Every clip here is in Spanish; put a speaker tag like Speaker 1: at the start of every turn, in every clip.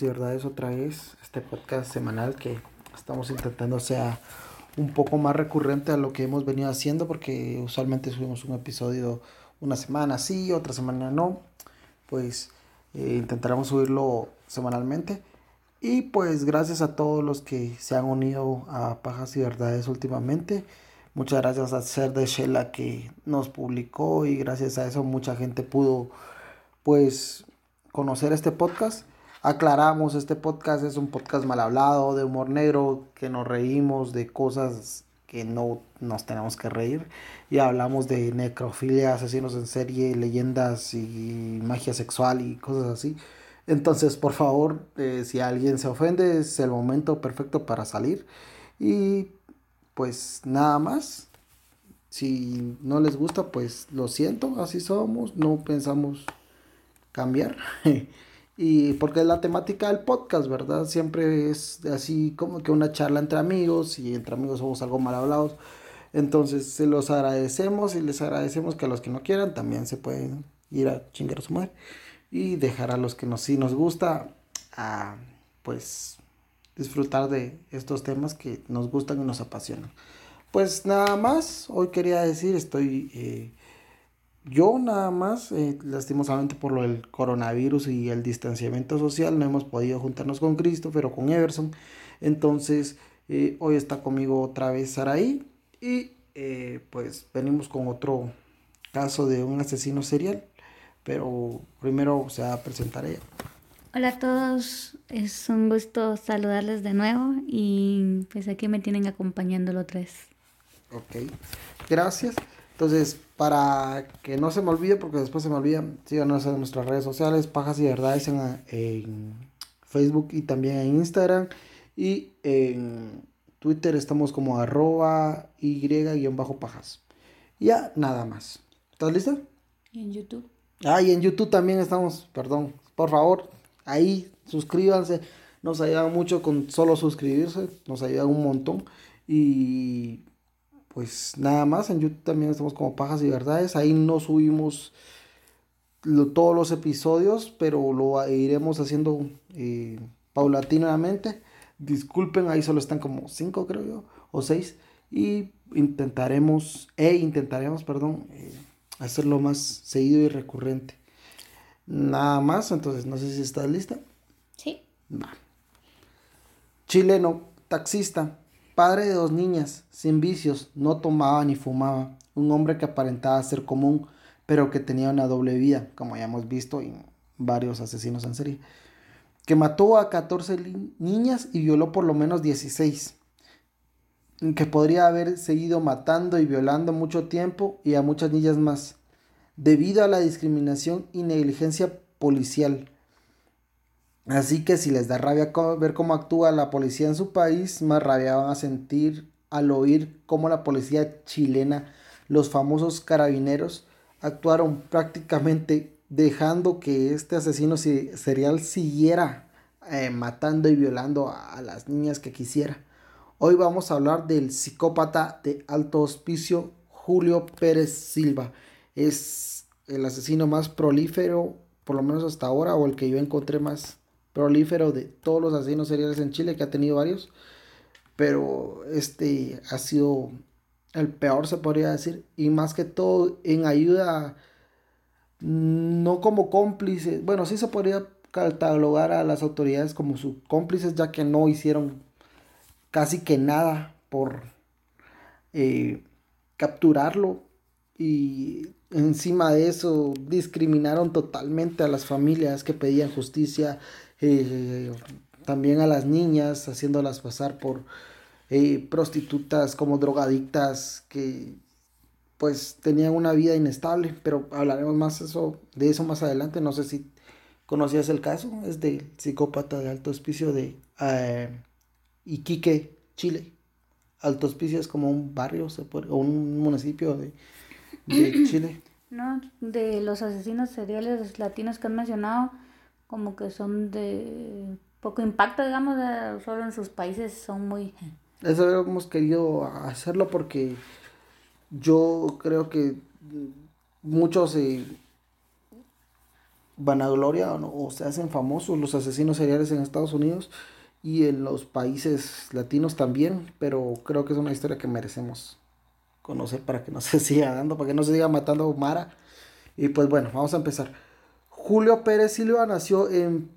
Speaker 1: y Verdades otra vez, este podcast semanal que estamos intentando sea un poco más recurrente a lo que hemos venido haciendo porque usualmente subimos un episodio una semana sí, otra semana no, pues eh, intentaremos subirlo semanalmente y pues gracias a todos los que se han unido a Pajas y Verdades últimamente. Muchas gracias a Ser de Shela que nos publicó y gracias a eso mucha gente pudo pues conocer este podcast. Aclaramos, este podcast es un podcast mal hablado, de humor negro, que nos reímos de cosas que no nos tenemos que reír. Y hablamos de necrofilia, asesinos en serie, leyendas y magia sexual y cosas así. Entonces, por favor, eh, si alguien se ofende, es el momento perfecto para salir. Y pues nada más. Si no les gusta, pues lo siento, así somos, no pensamos cambiar. y porque es la temática del podcast, ¿verdad? Siempre es así como que una charla entre amigos y entre amigos somos algo mal hablados. Entonces se los agradecemos y les agradecemos que a los que no quieran también se pueden ir a chingar su madre y dejar a los que nos, sí nos gusta a pues disfrutar de estos temas que nos gustan y nos apasionan. Pues nada más, hoy quería decir, estoy eh, yo nada más, eh, lastimosamente por lo del coronavirus y el distanciamiento social, no hemos podido juntarnos con Cristo, pero con Everson. Entonces, eh, hoy está conmigo otra vez Saraí y eh, pues venimos con otro caso de un asesino serial. Pero primero se va a presentar ella.
Speaker 2: Hola a todos, es un gusto saludarles de nuevo y pues aquí me tienen acompañando los tres.
Speaker 1: Ok, gracias. Entonces, para que no se me olvide, porque después se me olvida, síganos en nuestras redes sociales, Pajas y Verdades en, Facebook y también en Instagram. Y en Twitter estamos como arroba y-pajas. Ya, nada más. ¿Estás lista?
Speaker 2: Y en YouTube.
Speaker 1: Ah, y en YouTube también estamos, perdón. Por favor, ahí suscríbanse. Nos ayuda mucho con solo suscribirse. Nos ayuda un montón. Y pues nada más, en YouTube también estamos como Pajas y Verdades, ahí no subimos todos los episodios, pero lo iremos haciendo eh, paulatinamente. Disculpen, ahí solo están como cinco creo yo, o seis, y intentaremos, e intentaremos, perdón, eh, hacerlo más seguido y recurrente. Nada más, entonces no sé si estás lista.
Speaker 2: Sí.
Speaker 1: Chileno, taxista, Padre de dos niñas, sin vicios, no tomaba ni fumaba, un hombre que aparentaba ser común, pero que tenía una doble vida, como ya hemos visto en varios asesinos en serie, que mató a 14 niñas y violó por lo menos 16, que podría haber seguido matando y violando mucho tiempo y a muchas niñas más, debido a la discriminación y negligencia policial. Así que si les da rabia ver cómo actúa la policía en su país, más rabia van a sentir al oír cómo la policía chilena, los famosos carabineros, actuaron prácticamente dejando que este asesino serial siguiera eh, matando y violando a, a las niñas que quisiera. Hoy vamos a hablar del psicópata de alto hospicio Julio Pérez Silva. Es el asesino más prolífero, por lo menos hasta ahora, o el que yo encontré más prolífero de todos los asesinos seriales en Chile, que ha tenido varios, pero este ha sido el peor, se podría decir, y más que todo en ayuda, no como cómplice, bueno, sí se podría catalogar a las autoridades como sus cómplices, ya que no hicieron casi que nada por eh, capturarlo y encima de eso discriminaron totalmente a las familias que pedían justicia eh, también a las niñas, haciéndolas pasar por eh, prostitutas como drogadictas que pues tenían una vida inestable, pero hablaremos más eso, de eso más adelante, no sé si conocías el caso, es del psicópata de Alto Hospicio de eh, Iquique, Chile. Alto Hospicio es como un barrio o un municipio de, de Chile.
Speaker 2: No, de los asesinos seriales latinos que han mencionado, como que son de poco impacto, digamos, solo en sus países son muy...
Speaker 1: Eso hemos querido hacerlo porque yo creo que muchos, eh, vanagloria o, se hacen famosos los asesinos seriales en Estados Unidos y en los países latinos también, pero creo que es una historia que merecemos conocer para que no se siga dando, para que no se siga matando Mara. Y pues bueno, vamos a empezar. Julio Pérez Silva nació en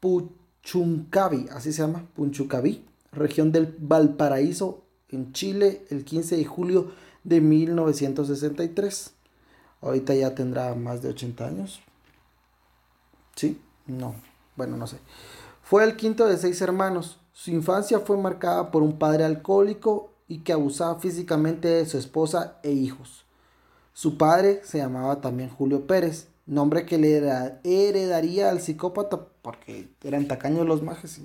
Speaker 1: Puchuncaví, así se llama, Punchucaví, región del Valparaíso, en Chile, el 15 de julio de 1963. Ahorita ya tendrá más de 80 años. ¿Sí? No. Bueno, no sé. Fue el quinto de seis hermanos. Su infancia fue marcada por un padre alcohólico y que abusaba físicamente de su esposa e hijos. Su padre se llamaba también Julio Pérez, nombre que le heredaría al psicópata porque eran tacaños los majes.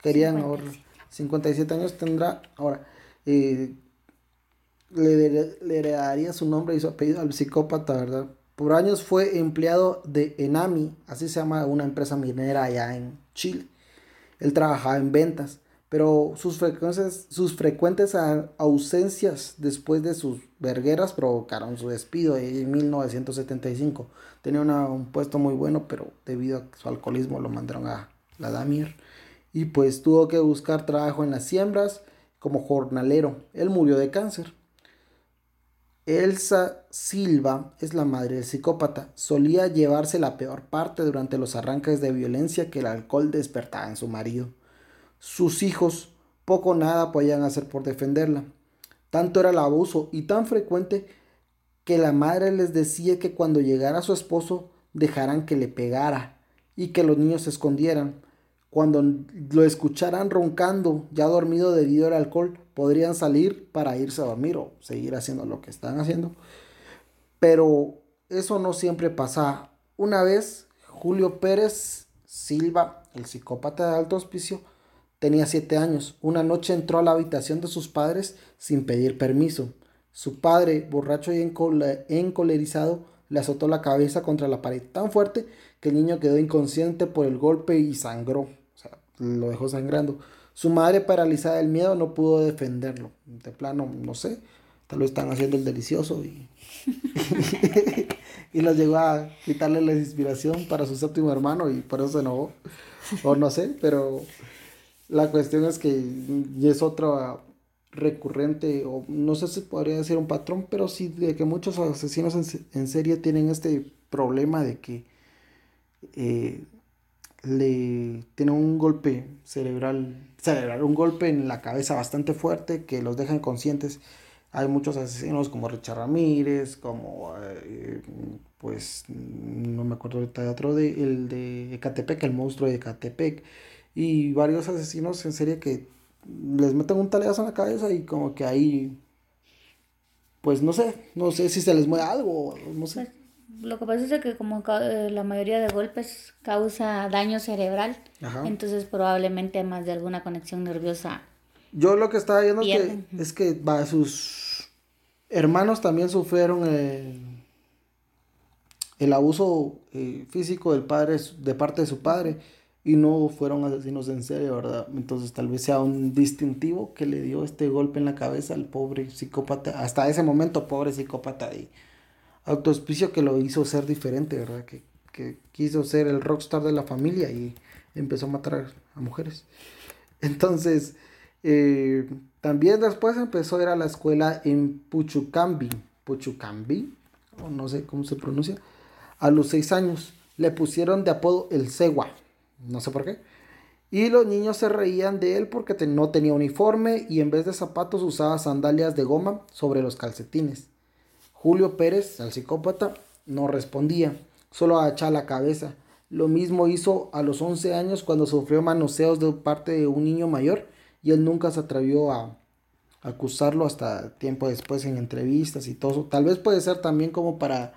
Speaker 1: Querían ahora 57 años tendrá ahora. Eh, le, heredaría su nombre y su apellido al psicópata, ¿verdad? Por años fue empleado de Enami, así se llama una empresa minera allá en Chile. Él trabajaba en ventas, pero sus, sus frecuentes ausencias después de sus vergueras provocaron su despido en 1975. Tenía un puesto muy bueno, pero debido a su alcoholismo lo mandaron a la Damir. Y pues tuvo que buscar trabajo en las siembras como jornalero. Él murió de cáncer. Elsa Silva es la madre del psicópata. Solía llevarse la peor parte durante los arranques de violencia que el alcohol despertaba en su marido. Sus hijos poco nada podían hacer por defenderla. Tanto era el abuso y tan frecuente que la madre les decía que cuando llegara su esposo dejaran que le pegara y que los niños se escondieran. Cuando lo escucharan roncando, ya dormido debido al alcohol, podrían salir para irse a dormir o seguir haciendo lo que están haciendo. Pero eso no siempre pasa. Una vez, Julio Pérez Silva, el psicópata de alto hospicio, tenía siete años. Una noche entró a la habitación de sus padres sin pedir permiso. Su padre, borracho y encolerizado, le azotó la cabeza contra la pared tan fuerte que el niño quedó inconsciente por el golpe y sangró. O sea, lo dejó sangrando. Su madre, paralizada del miedo, no pudo defenderlo. De plano, no sé, tal vez están haciendo el delicioso y, y los llegó a quitarle la inspiración para su séptimo hermano y por eso se enojó. O no sé, pero la cuestión es que es otro recurrente, o no sé si podría decir un patrón, pero sí de que muchos asesinos en, serie tienen este problema de que eh, le tienen un golpe cerebral, cerebral, un golpe en la cabeza bastante fuerte que los deja inconscientes. Hay muchos asesinos como Richard Ramírez, como eh, pues no me acuerdo ahorita de otro de el de Ecatepec, el monstruo de Ecatepec y varios asesinos en serie que les meten un taleazo en la cabeza y como que ahí pues no sé, no sé si se les mueve algo, no sé.
Speaker 2: Lo que pasa es que como eh, la mayoría de golpes causa daño cerebral, entonces probablemente más de alguna conexión nerviosa.
Speaker 1: Yo lo que estaba viendo que, es que va, sus hermanos también sufrieron el, abuso eh, físico del padre, de parte de su padre, y no fueron asesinos en serio, ¿verdad? Entonces tal vez sea un distintivo que le dio este golpe en la cabeza al pobre psicópata, hasta ese momento pobre psicópata y autospicio que lo hizo ser diferente, ¿verdad? Que, quiso ser el rockstar de la familia y empezó a matar a mujeres. Entonces, eh, también después empezó a ir a la escuela en Puchucambi, Puchucambi, o no sé cómo se pronuncia, a los seis años. Le pusieron de apodo el Segua, no sé por qué. Y los niños se reían de él porque no tenía uniforme y en vez de zapatos usaba sandalias de goma sobre los calcetines. Julio Pérez, el psicópata, no respondía, solo agachaba la cabeza. Lo mismo hizo a los 11 años cuando sufrió manoseos de parte de un niño mayor y él nunca se atrevió a acusarlo hasta tiempo después en entrevistas y todo Tal vez puede ser también como para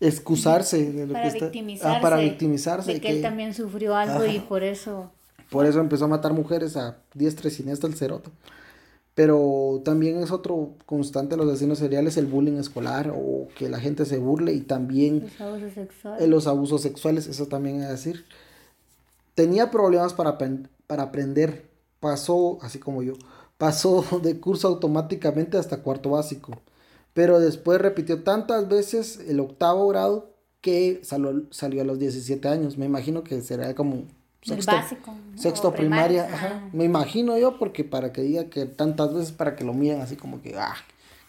Speaker 1: excusarse de lo
Speaker 2: para
Speaker 1: que
Speaker 2: victimizarse,
Speaker 1: ah, para victimizarse
Speaker 2: de que, él también sufrió algo y por eso
Speaker 1: por eso empezó a matar mujeres a diestra y siniestra el ceroto pero también es otro constante de los asesinos seriales el bullying escolar o que la gente se burle y también
Speaker 2: los abusos sexuales.
Speaker 1: Eh, los abusos sexuales, eso también es decir. Tenía problemas para, para aprender, pasó, así como yo, pasó de curso automáticamente hasta cuarto básico, pero después repitió tantas veces el octavo grado que salió, salió a los 17 años. Me imagino que será como
Speaker 2: sexto, básico,
Speaker 1: sexto primaria. Ajá. Me imagino yo, porque para que diga que tantas veces para que lo miren así como que, ah,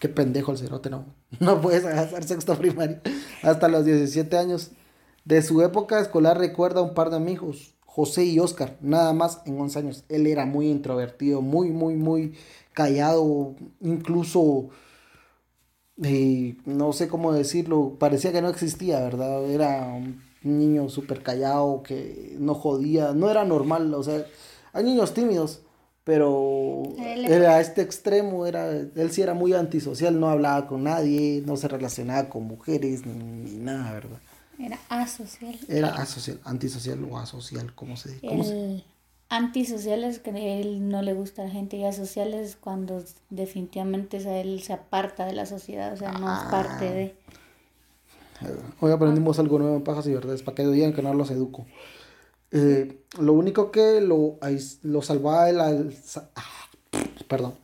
Speaker 1: qué pendejo el cerote, no. No puedes hacer sexto primaria hasta los 17 años. De su época escolar recuerda un par de amigos, José y Oscar, nada más en 11 años. Él era muy introvertido, muy, muy, muy callado, incluso no sé cómo decirlo, parecía que no existía, ¿verdad? Era un niño súper callado, que no jodía, no era normal, o sea, hay niños tímidos, pero era este extremo, era, él sí era muy antisocial, no hablaba con nadie, no se relacionaba con mujeres, ni, nada, ¿verdad?
Speaker 2: Era asocial.
Speaker 1: Era asocial, antisocial o asocial, ¿cómo se dice?
Speaker 2: Antisociales que a él no le gusta a la gente y asociales cuando definitivamente él se aparta de la sociedad, o sea, no es parte de...
Speaker 1: Eh, hoy aprendimos algo nuevo en Pajas y Verdades, para que digan que no los educo. Eh, lo único que lo, lo salvaba del... Perdón.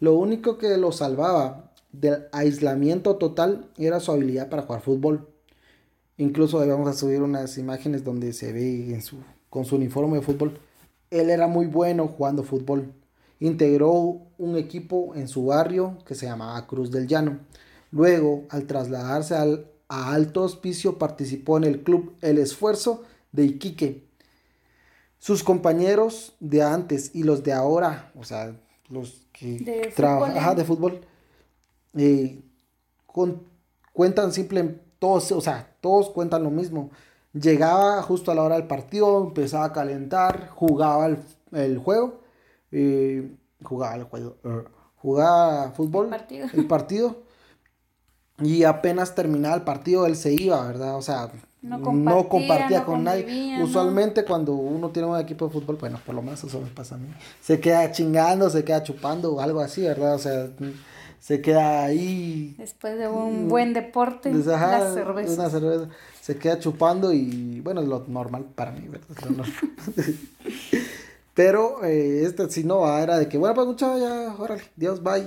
Speaker 1: Lo único que lo salvaba del aislamiento total era su habilidad para jugar fútbol. Incluso vamos a subir unas imágenes donde se ve en su, con su uniforme de fútbol él era muy bueno jugando fútbol. Integró un equipo en su barrio que se llamaba Cruz del Llano. Luego, al trasladarse al, a Alto Hospicio, participó en el club El Esfuerzo de Iquique. Sus compañeros de antes y los de ahora, o sea, los que trabajan de fútbol, eh, cuentan simplemente, todos, o sea, todos cuentan lo mismo. Llegaba justo a la hora del partido, empezaba a calentar, jugaba el, juego, eh, jugaba el juego, uh, jugaba fútbol, el partido. y apenas terminaba el partido él se iba, ¿verdad? O sea, no compartía, con nadie. Usualmente cuando uno tiene un equipo de fútbol, bueno, por lo menos eso me pasa a mí, se queda chingando, se queda chupando o algo así, ¿verdad? O sea, se queda ahí.
Speaker 2: Después de un buen deporte, la cerveza.
Speaker 1: Una cerveza se queda chupando y bueno, es lo normal para mí, ¿verdad? Pero eh, este si no, era de que, bueno, pues muchacho, ya, órale, Dios, bye.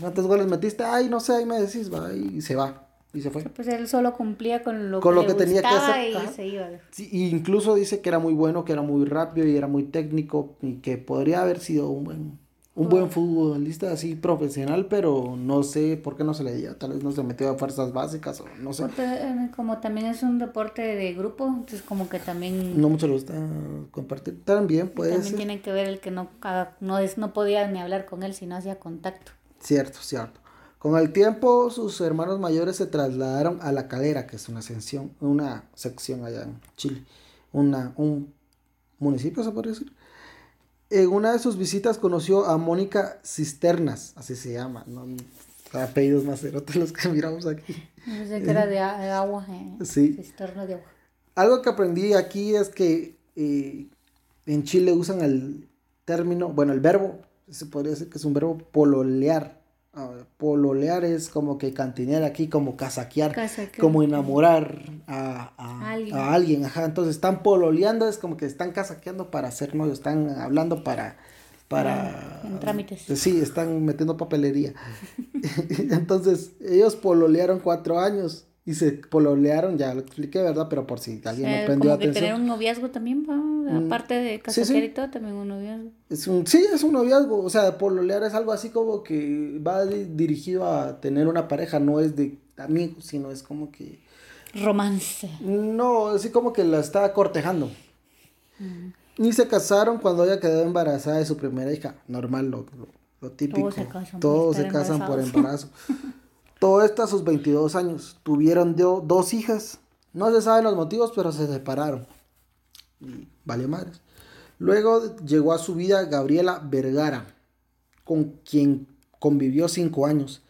Speaker 1: ¿Cuántos goles metiste? Ay, no sé, ahí me decís, va, y se va. Y se fue.
Speaker 2: Pues él solo cumplía con lo, con que, lo que tenía que hacer. Y se iba.
Speaker 1: Sí, incluso dice que era muy bueno, que era muy rápido y era muy técnico y que podría haber sido un buen un buen futbolista así profesional, pero no sé por qué no se le dio. Tal vez no se metió a fuerzas básicas o no sé.
Speaker 2: Eh, como también es un deporte de grupo, entonces como que también...
Speaker 1: No mucho le gusta compartir. También puede
Speaker 2: También tiene que ver el que no, no, es, no podía ni hablar con él si no hacía contacto.
Speaker 1: Cierto, cierto. Con el tiempo, sus hermanos mayores se trasladaron a La Calera, que es una sección, una sección allá en Chile. Una, un municipio, se podría decir en una de sus visitas conoció a Mónica Cisternas, así se llama, ¿no? apellidos más los que miramos aquí.
Speaker 2: No sé que era de agua, eh.
Speaker 1: sí.
Speaker 2: Cisterna de agua.
Speaker 1: Algo que aprendí aquí es que eh, en Chile usan el término, bueno, el verbo, se podría decir que es un verbo pololear. Ah, pololear es como que cantinear aquí, como casaquear, como enamorar a, alguien. Ajá, entonces están pololeando, es como que están casaqueando para hacer novios, están hablando para... para
Speaker 2: en trámites.
Speaker 1: Sí, están metiendo papelería. entonces ellos pololearon cuatro años y se pololearon, ya lo expliqué, ¿verdad? Pero por si alguien no prendió como atención.
Speaker 2: Que tener un noviazgo también, mm, aparte de casaquear y todo, también un noviazgo.
Speaker 1: Es un, sí, es un noviazgo, o sea, pololear es algo así como que va dirigido a tener una pareja, no es de amigos, sino es como que...
Speaker 2: Romance.
Speaker 1: No, así como que la está cortejando. Mm. Y se casaron cuando ella quedó embarazada de su primera hija, normal, lo, lo, típico. Todos se casan, Todos se casan por embarazo. Todo esto a sus 22 años. Tuvieron dos hijas. No se saben los motivos, pero se separaron. Y vale madres. Luego llegó a su vida Gabriela Vergara, con quien convivió cinco años.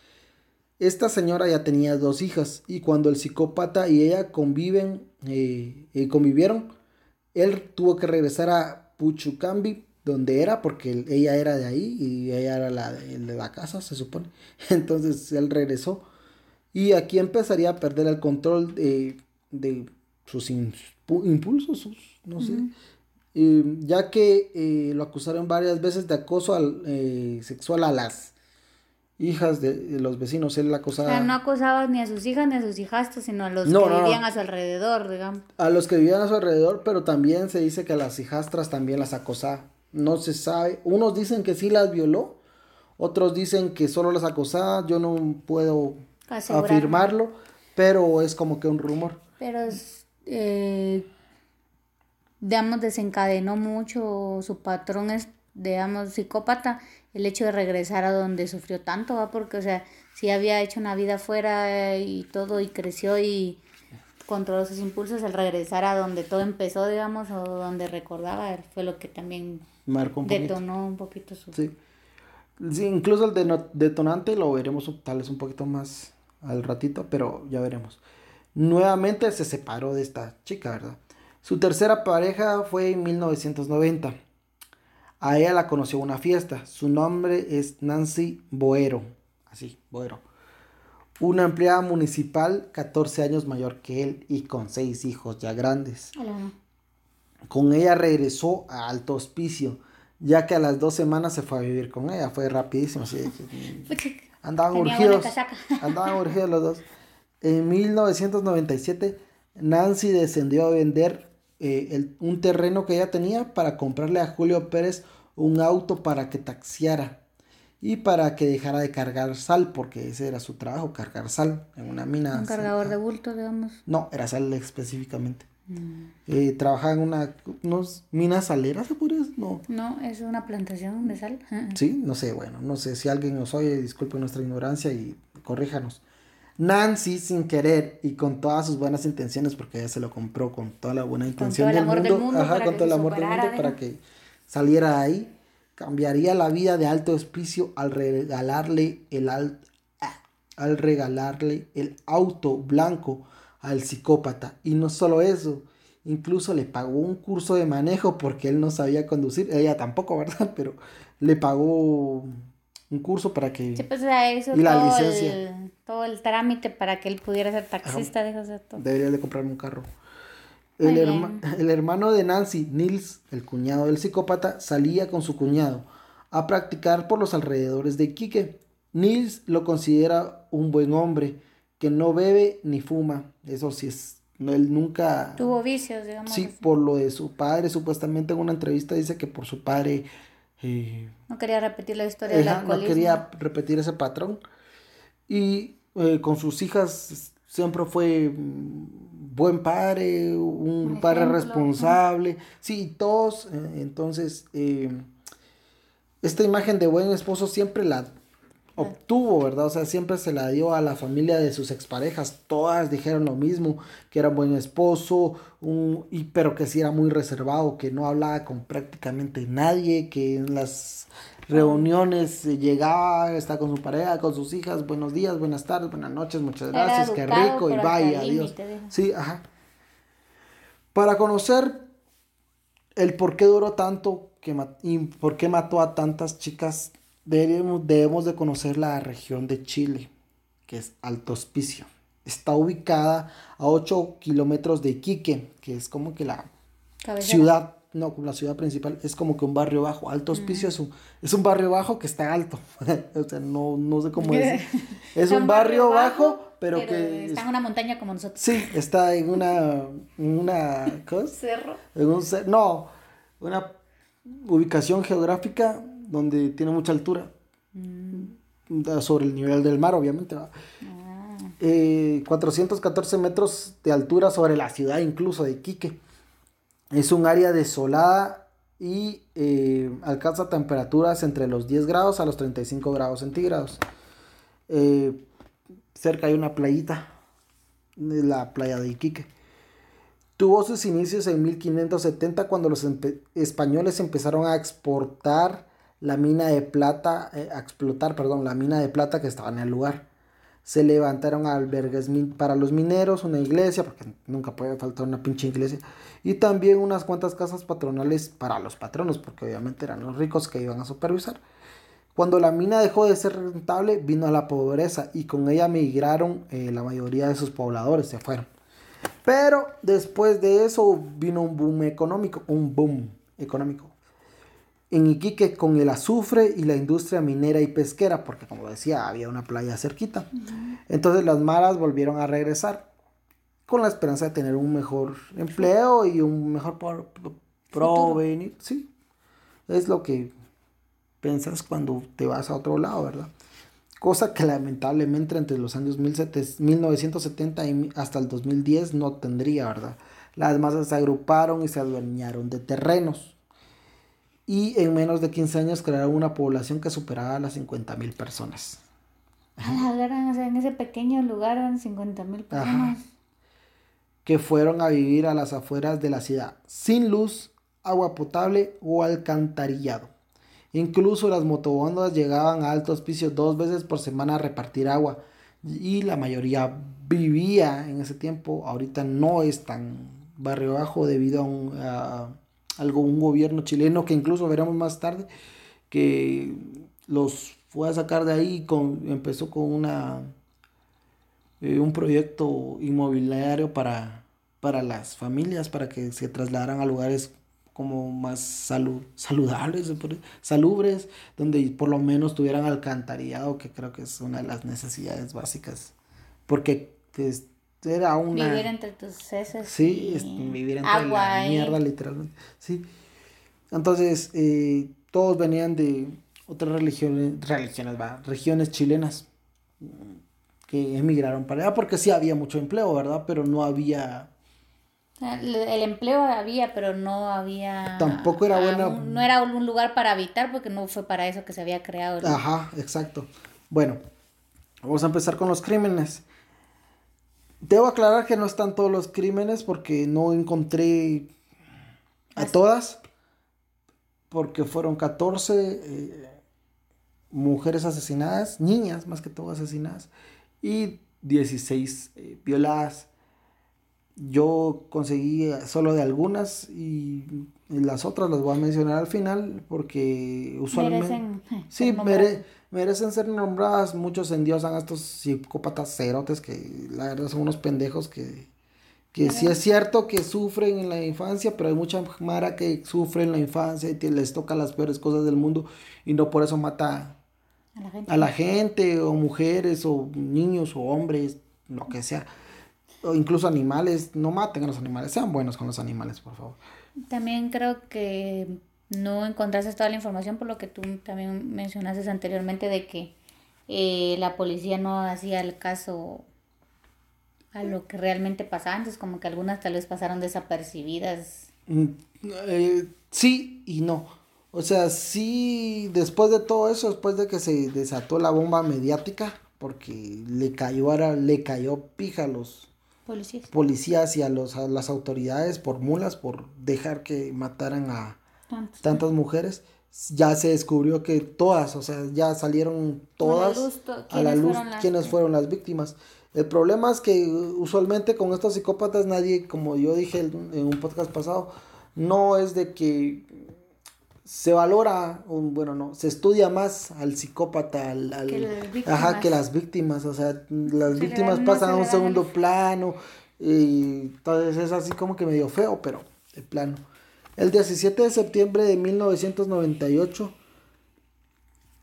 Speaker 1: Esta señora ya tenía dos hijas y cuando el psicópata y ella conviven, eh, eh, convivieron, él tuvo que regresar a Puchucambi donde era, porque ella era de ahí y ella era la de, la casa, se supone. Entonces él regresó y aquí empezaría a perder el control de, sus impulsos, no sé. ya que eh, lo acusaron varias veces de acoso al, eh, sexual a las hijas de, los vecinos. Él la acosaba.
Speaker 2: O sea, no acosaba ni a sus hijas ni a sus hijastros, sino a los que vivían a su alrededor, digamos.
Speaker 1: A los que vivían a su alrededor, pero también se dice que a las hijastras también las acosaba. No se sabe. Unos dicen que sí las violó, otros dicen que solo las acosaba. Yo no puedo afirmarlo, pero es como que un rumor.
Speaker 2: Pero eh, digamos, desencadenó mucho, su patrón es, digamos, psicópata, el hecho de regresar a donde sufrió tanto, ¿va? Porque, o sea, si había hecho una vida afuera y todo y creció y controló sus impulsos, el regresar a donde todo empezó, digamos, o donde recordaba, fue lo que también detonó un poquito su...
Speaker 1: Sí. sí incluso el detonante lo veremos tal vez un poquito más al ratito, pero ya veremos. Nuevamente se separó de esta chica, ¿verdad? Su tercera pareja fue en 1990. A ella la conoció en una fiesta. Su nombre es Nancy Boero. Así, Boero. Una empleada municipal 14 años mayor que él y con seis hijos ya grandes. Con ella regresó a Alto Hospicio, ya que a las dos semanas se fue a vivir con ella. Fue rapidísimo. Andaban urgidos. Andaban urgidos los dos. En 1997, Nancy descendió a vender eh, un terreno que ella tenía para comprarle a Julio Pérez un auto para que taxiara y para que dejara de cargar sal, porque ese era su trabajo, cargar sal en una mina.
Speaker 2: Un cargador de bulto, digamos.
Speaker 1: No, era sal específicamente. Mm. Eh, trabajaba en una unos minas saleras, ¿se puede
Speaker 2: No. No, es una plantación de sal.
Speaker 1: Sí, no sé, bueno, no sé si alguien nos oye, disculpe nuestra ignorancia y corríjanos. Nancy, sin querer y con todas sus buenas intenciones, porque ella se lo compró con toda la buena intención del, mundo, ajá, con todo el amor del mundo, para que saliera ahí, cambiaría la vida de alto hospicio al regalarle el, al, al regalarle el auto blanco al psicópata. Y no solo eso, incluso le pagó un curso de manejo porque él no sabía conducir, ella tampoco, ¿verdad? Pero le pagó un curso para que...
Speaker 2: Sí, pues, eso y la licencia todo el trámite para que él pudiera ser taxista, de todo.
Speaker 1: Debería de comprarme un carro. El, el, hermano de Nancy, Nils, el cuñado del psicópata, salía con su cuñado a practicar por los alrededores de Quique. Nils lo considera un buen hombre, que no bebe ni fuma. Eso sí es. No, él nunca.
Speaker 2: Tuvo vicios, digamos.
Speaker 1: Sí, por lo de su padre. Supuestamente en una entrevista dice que por su padre.
Speaker 2: Eh, no quería repetir la historia del alcoholismo.
Speaker 1: No quería repetir ese patrón. Y eh, con sus hijas siempre fue mm, buen padre, un padre responsable. Sí, todos. Eh, entonces, esta imagen de buen esposo siempre la obtuvo, ¿verdad? O sea, siempre se la dio a la familia de sus exparejas. Todas dijeron lo mismo, que era buen esposo, un, y, pero que sí era muy reservado, que no hablaba con prácticamente nadie, que en las reuniones, llegaba, está con su pareja, con sus hijas, buenos días, buenas tardes, buenas noches, muchas gracias, qué rico, y vaya, adiós. Sí, ajá. Para conocer el por qué duró tanto que y por qué mató a tantas chicas, debemos, debemos de conocer la región de Chile, que es Alto Hospicio. Está ubicada a 8 kilómetros de Iquique, que es como que la ciudad no, la ciudad principal es como que un barrio bajo. Alto Hospicio es, un, es un barrio bajo que está alto. o sea, no, no sé cómo decir. Es un barrio bajo, pero, que...
Speaker 2: Está en una montaña como nosotros.
Speaker 1: Sí, está en una... una ¿Qué
Speaker 2: Cerro.
Speaker 1: En un cerro. No, una ubicación geográfica donde tiene mucha altura. Mm. Sobre el nivel del mar, obviamente. Ah. Eh, 414 metros de altura sobre la ciudad incluso de Iquique. Es un área desolada y eh, alcanza temperaturas entre los 10 grados a los 35 grados centígrados. Eh, cerca hay una playita, la playa de Iquique. Tuvo sus inicios en 1570 cuando los españoles empezaron a exportar la mina de plata, eh, a explotar, perdón, la mina de plata que estaba en el lugar se levantaron albergues para los mineros, una iglesia, porque nunca puede faltar una pinche iglesia, y también unas cuantas casas patronales para los patronos, porque obviamente eran los ricos que iban a supervisar. Cuando la mina dejó de ser rentable, vino a la pobreza y con ella migraron eh, la mayoría de sus pobladores, se fueron. Pero después de eso vino un boom económico, un boom económico. En Iquique con el azufre y la industria minera y pesquera, porque como decía, había una playa cerquita. Entonces las maras volvieron a regresar con la esperanza de tener un mejor empleo y un mejor provenir. Sí, es lo que piensas cuando te vas a otro lado, ¿verdad? Cosa que lamentablemente entre los años 1970 y hasta el 2010 no tendría, ¿verdad? Las masas se agruparon y se adueñaron de terrenos. Y en menos de 15 años crearon una población que superaba las 50 mil personas.
Speaker 2: en ese pequeño lugar eran 50 mil personas.
Speaker 1: Que fueron a vivir a las afueras de la ciudad, sin luz, agua potable o alcantarillado. Incluso las motobondas llegaban a altos pisos dos veces por semana a repartir agua. Y la mayoría vivía en ese tiempo. Ahorita no es tan barrio bajo debido a, un, algo, un gobierno chileno que incluso veremos más tarde que los fue a sacar de ahí con empezó con una eh, un proyecto inmobiliario para para las familias para que se trasladaran a lugares como más salud, saludables, salubres, donde por lo menos tuvieran alcantarillado, que creo que es una de las necesidades básicas. Porque pues, era una...
Speaker 2: Vivir entre tus heces.
Speaker 1: Sí, vivir entre agua la mierda, literalmente. Sí. Entonces, eh, todos venían de otras religiones, religiones, va, regiones chilenas que emigraron para allá, porque sí había mucho empleo, ¿verdad? Pero no había
Speaker 2: el empleo había, pero no había...
Speaker 1: Tampoco era buena...
Speaker 2: no era un lugar para habitar porque no fue para eso que se había creado.
Speaker 1: Ajá, exacto. Bueno, vamos a empezar con los crímenes. Debo aclarar que no están todos los crímenes porque no encontré a todas. Porque fueron 14 eh, mujeres asesinadas, niñas más que todo asesinadas, y 16 eh, violadas. Yo conseguí solo de algunas y las otras las voy a mencionar al final porque usualmente... Merecen, sí, merecen ser nombradas. Muchos endiosan a estos psicópatas cerotes que la verdad son unos pendejos que, que sí es cierto que sufren en la infancia, pero hay mucha mara que sufre en la infancia y les toca las peores cosas del mundo y no por eso mata a la gente, a la gente o mujeres o niños o hombres, lo que sea o incluso animales, no maten a los animales, sean buenos con los animales, por favor.
Speaker 2: También creo que no encontraste toda la información por lo que tú también mencionaste anteriormente de que eh, la policía no hacía el caso a lo que realmente pasaba antes, como que algunas tal vez pasaron desapercibidas.
Speaker 1: Mm, eh, sí y no. O sea, sí, después de todo eso, después de que se desató la bomba mediática, porque le cayó, le cayó pija a los,
Speaker 2: Policías.
Speaker 1: policías y a, los, a las autoridades por mulas, por dejar que mataran a tantas mujeres. Ya se descubrió que todas, o sea, ya salieron todas a la luz, quiénes fueron las víctimas. El problema es que usualmente con estos psicópatas nadie, como yo dije en un podcast pasado, no es de que se valora, un, bueno, no, se estudia más al psicópata, al, que ajá, que las víctimas, o sea, las víctimas pasan a un segundo plano y entonces es así como que medio feo, pero de plano. El 17 de septiembre de 1998,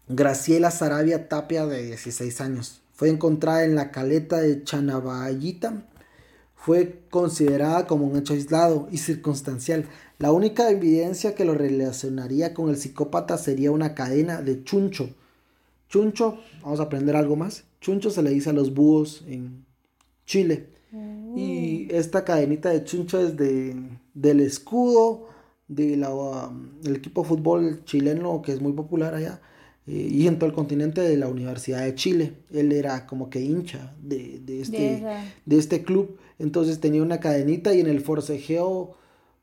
Speaker 1: Graciela Sarabia Tapia, de 16 años, fue encontrada en la caleta de Chanavayita. Fue considerada como un hecho aislado y circunstancial, la única evidencia que lo relacionaría con el psicópata sería una cadena de chuncho. Chuncho, vamos a aprender algo más. Chuncho se le dice a los búhos en Chile. Y oh. esta cadenita de chuncho es de, del escudo del um, equipo de fútbol chileno que es muy popular allá eh, y en todo el continente de la Universidad de Chile. Él era como que hincha de, este, de este club. Entonces tenía una cadenita y en el forcejeo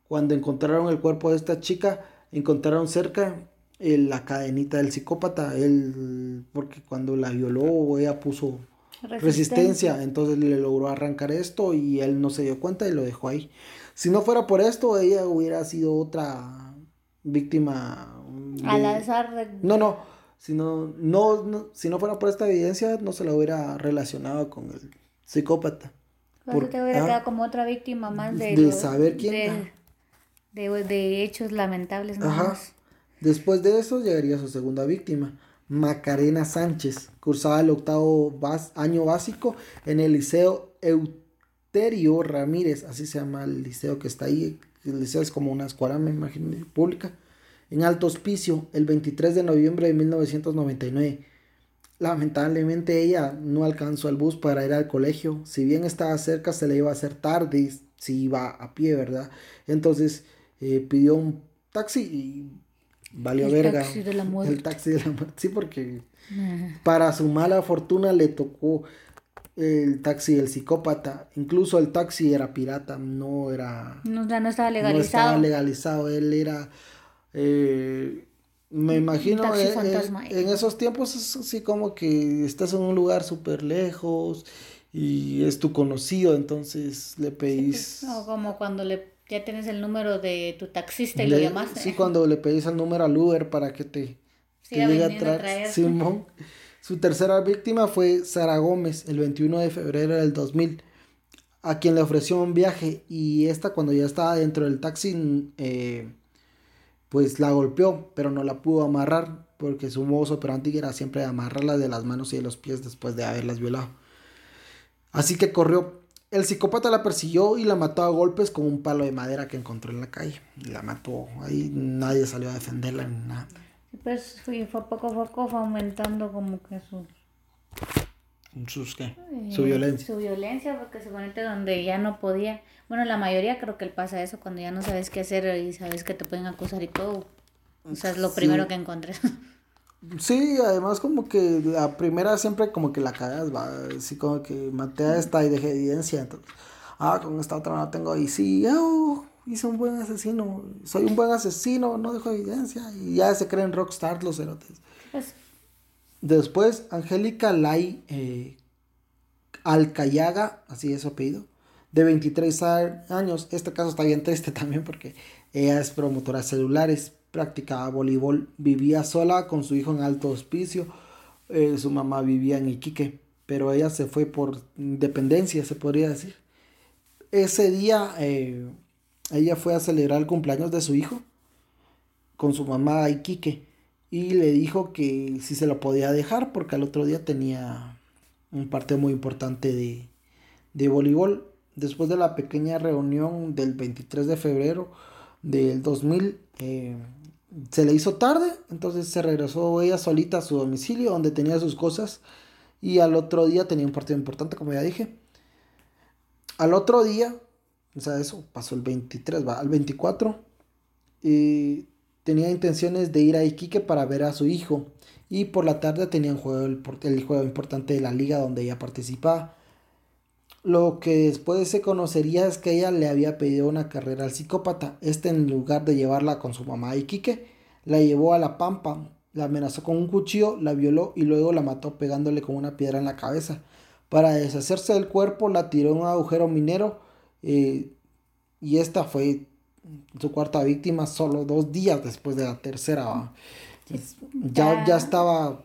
Speaker 1: cuando encontraron el cuerpo de esta chica, encontraron cerca la cadenita del psicópata, él, porque cuando la violó ella puso resistencia. entonces le logró arrancar esto y él no se dio cuenta y lo dejó ahí. Si no fuera por esto, ella hubiera sido otra víctima.
Speaker 2: Al azar.
Speaker 1: No, no, si no, no, si no fuera por esta evidencia, no se la hubiera relacionado con el psicópata.
Speaker 2: Porque hubiera quedado como otra víctima más de,
Speaker 1: de saber quién
Speaker 2: de hechos lamentables. Ajá.
Speaker 1: Después de eso llegaría su segunda víctima, Macarena Sánchez. Cursaba el octavo año básico en el Liceo Ramírez, así se llama el liceo que está ahí. El liceo es como una escuela, me imagino, pública. En Alto Hospicio, el 23 de noviembre de 1999. Lamentablemente ella no alcanzó el bus para ir al colegio. Si bien estaba cerca, se le iba a hacer tarde si iba a pie, ¿verdad? Entonces eh, pidió un taxi y valió el verga. Taxi de la muerte. El taxi de la muerte. Sí, porque para su mala fortuna le tocó el taxi del psicópata. Incluso el taxi era pirata, no era.
Speaker 2: No, no estaba legalizado. No
Speaker 1: estaba legalizado. Él era. Eh, me imagino eh, eh, en esos tiempos es así como que estás en un lugar súper lejos y es tu conocido, entonces le pedís...
Speaker 2: Pues, como cuando le, ya tienes el número de tu taxista y lo llamas.
Speaker 1: Sí, cuando le pedís el número al Uber para que te, llegue a traer. Simón. Su tercera víctima fue Sara Gómez, el 21 de febrero del 2000, a quien le ofreció un viaje y esta cuando ya estaba dentro del taxi... Eh, pues la golpeó, pero no la pudo amarrar porque su modo operandi era siempre amarrarla de las manos y de los pies después de haberlas violado. Así que corrió. El psicópata la persiguió y la mató a golpes con un palo de madera que encontró en la calle. La mató. Ahí nadie salió a defenderla ni nada.
Speaker 2: Pues fue, fue poco a poco fue aumentando como que su
Speaker 1: sus qué? Eh, su violencia.
Speaker 2: Su violencia, porque suponete donde ya no podía. Bueno, la mayoría creo que le pasa eso cuando ya no sabes qué hacer y sabes que te pueden acusar y todo. O sea, es lo primero que encontres.
Speaker 1: Sí, además como que la primera siempre como que la cagas, va, así como que maté a esta y dejé evidencia, entonces, ah, con esta otra no tengo, y sí, oh, hice un buen asesino, soy un buen asesino, no dejo evidencia, y ya se creen rockstar los erotes. Pues, Después, Angélica Lai eh, Alcayaga, así es su apellido, de 23 años. Este caso está bien triste también porque ella es promotora de celulares, practicaba voleibol, vivía sola con su hijo en alto hospicio. Eh, su mamá vivía en Iquique, pero ella se fue por independencia, se podría decir. Ese día eh, ella fue a celebrar el cumpleaños de su hijo con su mamá Iquique y le dijo que si se lo podía dejar porque al otro día tenía un partido muy importante de, de voleibol. Después de la pequeña reunión del 23 de febrero del 2000, eh, se le hizo tarde, entonces se regresó ella solita a su domicilio donde tenía sus cosas y al otro día tenía un partido importante, como ya dije. Al otro día, o sea, eso pasó el 23, va, al 24, y tenía intenciones de ir a Iquique para ver a su hijo y por la tarde tenía un juego, el, juego importante de la liga donde ella participaba. Lo que después se conocería es que ella le había pedido una carrera al psicópata. Este en lugar de llevarla con su mamá a Iquique, la llevó a la pampa, la amenazó con un cuchillo, la violó y luego la mató pegándole con una piedra en la cabeza. Para deshacerse del cuerpo la tiró en un agujero minero eh, y esta fue su cuarta víctima solo dos días después de la tercera. ya, ya estaba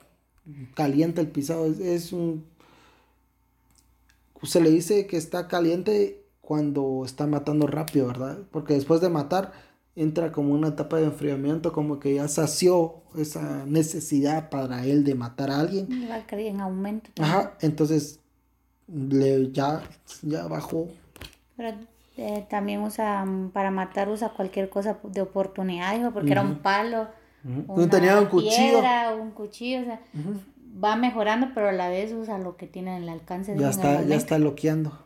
Speaker 1: caliente el pisado. Es, un. Se le dice que está caliente cuando está matando rápido, ¿verdad? Porque después de matar entra como una etapa de enfriamiento, como que ya sació esa necesidad para él de matar a alguien.
Speaker 2: Va en aumento.
Speaker 1: Ajá, entonces le, ya, ya bajó.
Speaker 2: Eh, también usa, mm, para matar, usa cualquier cosa de oportunidad, porque era un palo, una tenía un cuchillo. un cuchillo, o sea, va mejorando, pero a la vez usa lo que tiene en el alcance.
Speaker 1: De ya está, ya está loqueando.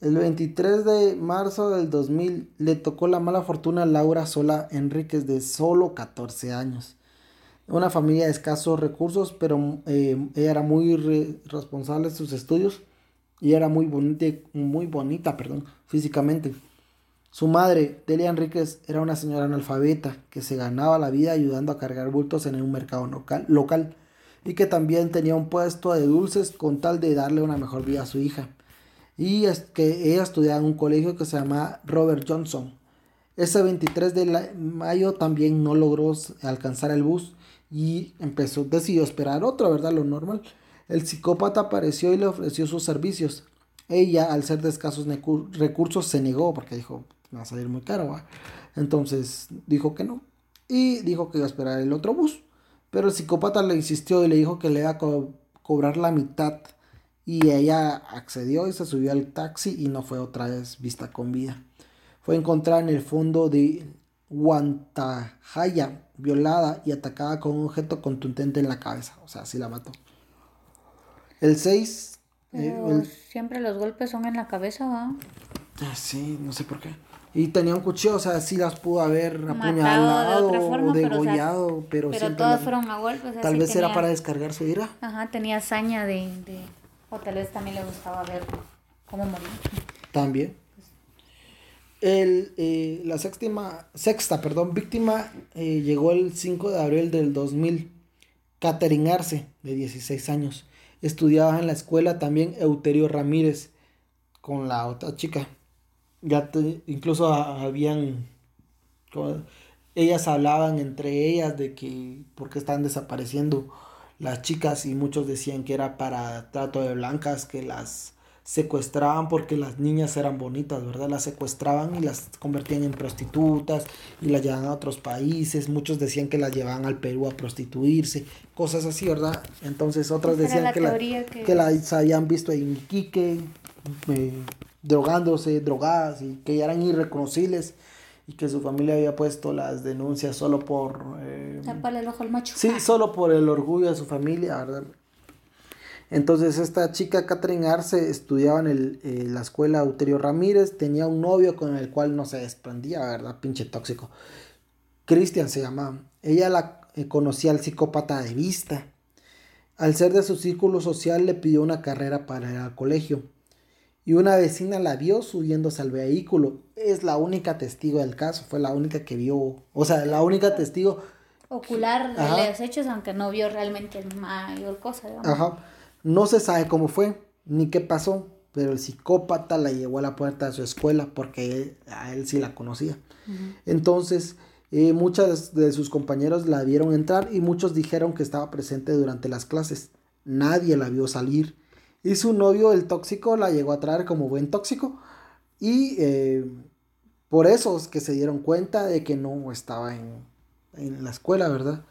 Speaker 1: El 23 de marzo del 2000 le tocó la mala fortuna a Laura Sola Enríquez de solo 14 años. Una familia de escasos recursos, pero eh, ella era muy responsable de sus estudios y era muy bonita, muy bonita, perdón, físicamente. Su madre, Delia Enríquez, era una señora analfabeta que se ganaba la vida ayudando a cargar bultos en un mercado local, local y que también tenía un puesto de dulces con tal de darle una mejor vida a su hija. Y es que ella estudiaba en un colegio que se llama Robert Johnson. Ese 23 de mayo también no logró alcanzar el bus y empezó, decidió esperar otro, ¿verdad? Lo normal. El psicópata apareció y le ofreció sus servicios. Ella, al ser de escasos recursos, se negó porque dijo, va a salir muy caro. Entonces dijo que no. y dijo que iba a esperar el otro bus. Pero el psicópata le insistió y le dijo que le iba a cobrar la mitad. Y ella accedió y se subió al taxi y no fue otra vez vista con vida. Fue encontrada en el fondo de Guantajaya, violada y atacada con un objeto contundente en la cabeza. O sea, así la mató. El 6.
Speaker 2: Eh, siempre los golpes son en la cabeza, ¿va?
Speaker 1: Ah, sí, no sé por qué. Y tenía un cuchillo, o sea, sí las pudo haber apuñalado o degollado, pero,
Speaker 2: pero, todas fueron a golpes.
Speaker 1: Tal vez era para descargar su ira.
Speaker 2: Ajá, tenía hazaña de, de, O tal vez también le gustaba ver cómo morir.
Speaker 1: También. El, eh, la sexta, sexta perdón, víctima eh, llegó el 5 de abril del 2000. Catherine Arce, de 16 años. Estudiaba en la escuela también Euterio Ramírez con la otra chica. Ya incluso habían, ellas hablaban entre ellas de que por qué están desapareciendo las chicas y muchos decían que era para trato de blancas, que las secuestraban porque las niñas eran bonitas, ¿verdad? Las secuestraban y las convertían en prostitutas y las llevaban a otros países. Muchos decían que las llevaban al Perú a prostituirse, cosas así, ¿verdad? Entonces otras decían que, que... las habían visto en Iquique, eh, drogándose, drogadas y que eran irreconocibles y que su familia había puesto las denuncias solo por...
Speaker 2: Eh, el ojo al macho.
Speaker 1: Sí, solo por el orgullo de su familia, ¿verdad? Entonces esta chica, Catherine Arce, estudiaba en el, eh, la escuela Uterio Ramírez, tenía un novio con el cual no se desprendía, ¿verdad? Pinche tóxico. Cristian se llamaba. Ella la eh, conocía al psicópata de vista. Al ser de su círculo social le pidió una carrera para ir al colegio y una vecina la vio subiéndose al vehículo. Es la única testigo del caso, fue la única que vio, o sea, la única testigo
Speaker 2: ocular de los hechos, aunque no vio realmente mayor cosa.
Speaker 1: Ajá. No se sabe cómo fue ni qué pasó, pero el psicópata la llevó a la puerta de su escuela porque a él sí la conocía. Entonces, eh, muchas de sus compañeros la vieron entrar y muchos dijeron que estaba presente durante las clases. Nadie la vio salir y su novio, el tóxico, la llegó a traer como buen tóxico. Y eh, por eso es que se dieron cuenta de que no estaba en, la escuela, ¿verdad?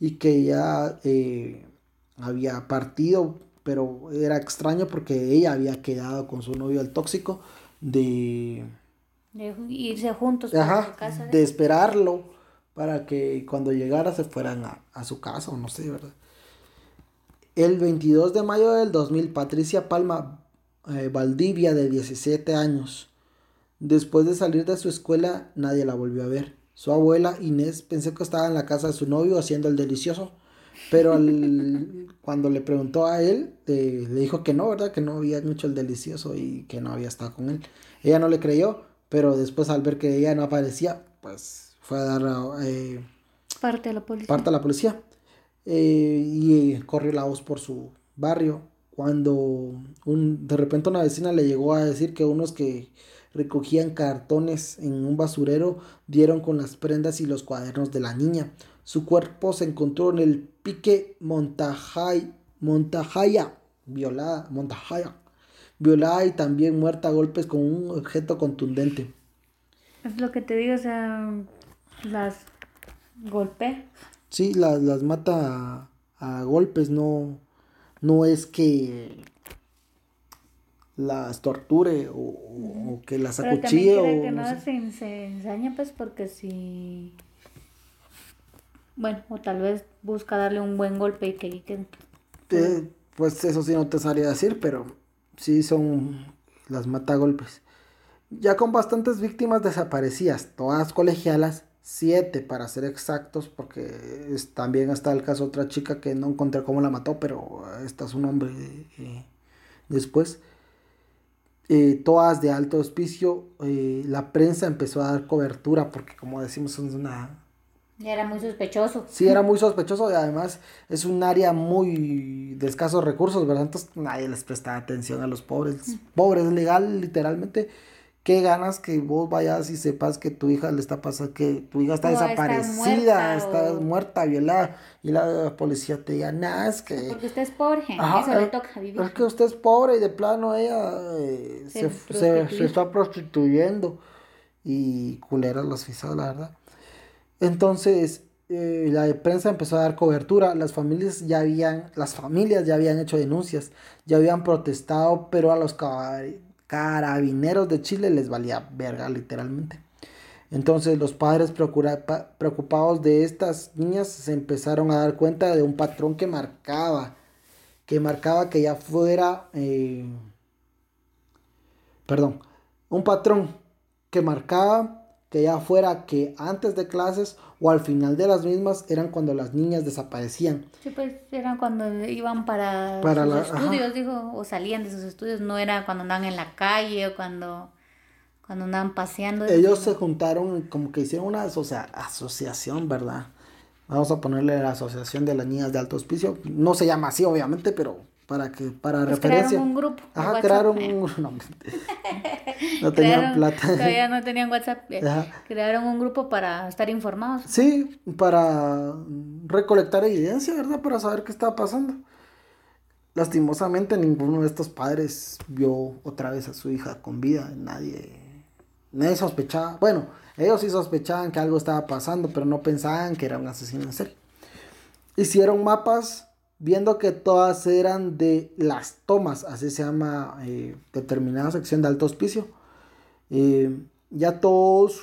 Speaker 1: Y que ya eh, había partido, pero era extraño porque ella había quedado con su novio, el tóxico, de...
Speaker 2: De irse juntos
Speaker 1: para casa. De... esperarlo para que cuando llegara se fueran a, a su casa o no sé, ¿verdad? El 22 de mayo del 2000, Patricia Palma eh, Valdivia, de 17 años. Después de salir de su escuela, nadie la volvió a ver. Su abuela Inés pensó que estaba en la casa de su novio haciendo el delicioso, pero cuando le preguntó a él, eh, le dijo que no, ¿verdad? Que no había hecho el delicioso y que no había estado con él. Ella no le creyó, pero después al ver que ella no aparecía, pues fue a dar eh,
Speaker 2: parte a la policía.
Speaker 1: Parte a la policía. Eh, y corrió la voz por su barrio cuando un, de repente una vecina le llegó a decir que unos que recogían cartones en un basurero dieron con las prendas y los cuadernos de la niña. Su cuerpo se encontró en el pique Montajay, Montajaya, violada, Montajaya, violada y también muerta a golpes con un objeto contundente.
Speaker 2: Es lo que te digo, o sea, las golpe
Speaker 1: Sí, las, las mata a, golpes, no, no es que las torture o, que las acuchille
Speaker 2: o que no, se, se, ensaña pues porque si bueno o tal vez busca darle un buen golpe y que, que...
Speaker 1: Eh, pues eso sí no te sabría decir pero sí son las mata a golpes ya con bastantes víctimas desaparecidas todas colegialas siete para ser exactos, porque también está el caso de otra chica que no encontré cómo la mató, pero esta es un hombre eh, después. Eh, todas de alto hospicio, eh, la prensa empezó a dar cobertura, porque como decimos, es una...
Speaker 2: Era muy sospechoso.
Speaker 1: Sí, era muy sospechoso y además es un área muy de escasos recursos, ¿verdad? Entonces nadie les presta atención a los pobres. Pobres, legal, literalmente qué ganas que vos vayas y sepas que tu hija le está pasando, que tu hija está desaparecida, está muerta, violada, y la policía te diga, nada, es que...
Speaker 2: Porque usted es pobre, eso le toca vivir.
Speaker 1: Es que usted es pobre y de plano ella eh, se, se, está prostituyendo y culeras las fisas, la verdad. Entonces, eh, la prensa empezó a dar cobertura, las familias ya habían, las familias ya habían hecho denuncias, ya habían protestado, pero a los carabineros de Chile les valía verga literalmente. Entonces los padres preocupados de estas niñas se empezaron a dar cuenta de un patrón que marcaba, que marcaba que ya fuera, eh, perdón, un patrón que marcaba que ya fuera que antes de clases o al final de las mismas eran cuando las niñas desaparecían.
Speaker 2: Sí, pues eran cuando iban para, sus estudios, digo, o salían de sus estudios, no era cuando andaban en la calle o cuando, cuando andaban paseando.
Speaker 1: Ellos se juntaron, como que hicieron una asociación, ¿verdad? Vamos a ponerle la Asociación de las Niñas de Alto Hospicio. No se llama así, obviamente, pero para que para pues referencia. Crearon
Speaker 2: un grupo.
Speaker 1: Ajá, crearon un no, no tenían plata.
Speaker 2: Todavía no tenían WhatsApp. Eh, crearon un grupo para estar informados.
Speaker 1: Sí, para recolectar evidencia, ¿verdad? Para saber qué estaba pasando. Lastimosamente ninguno de estos padres vio otra vez a su hija con vida. Nadie, nadie sospechaba. Bueno, ellos sí sospechaban que algo estaba pasando, pero no pensaban que era un asesino en serie. Hicieron mapas viendo que todas eran de las tomas, así se llama eh, determinada sección de alto hospicio. Eh, ya todos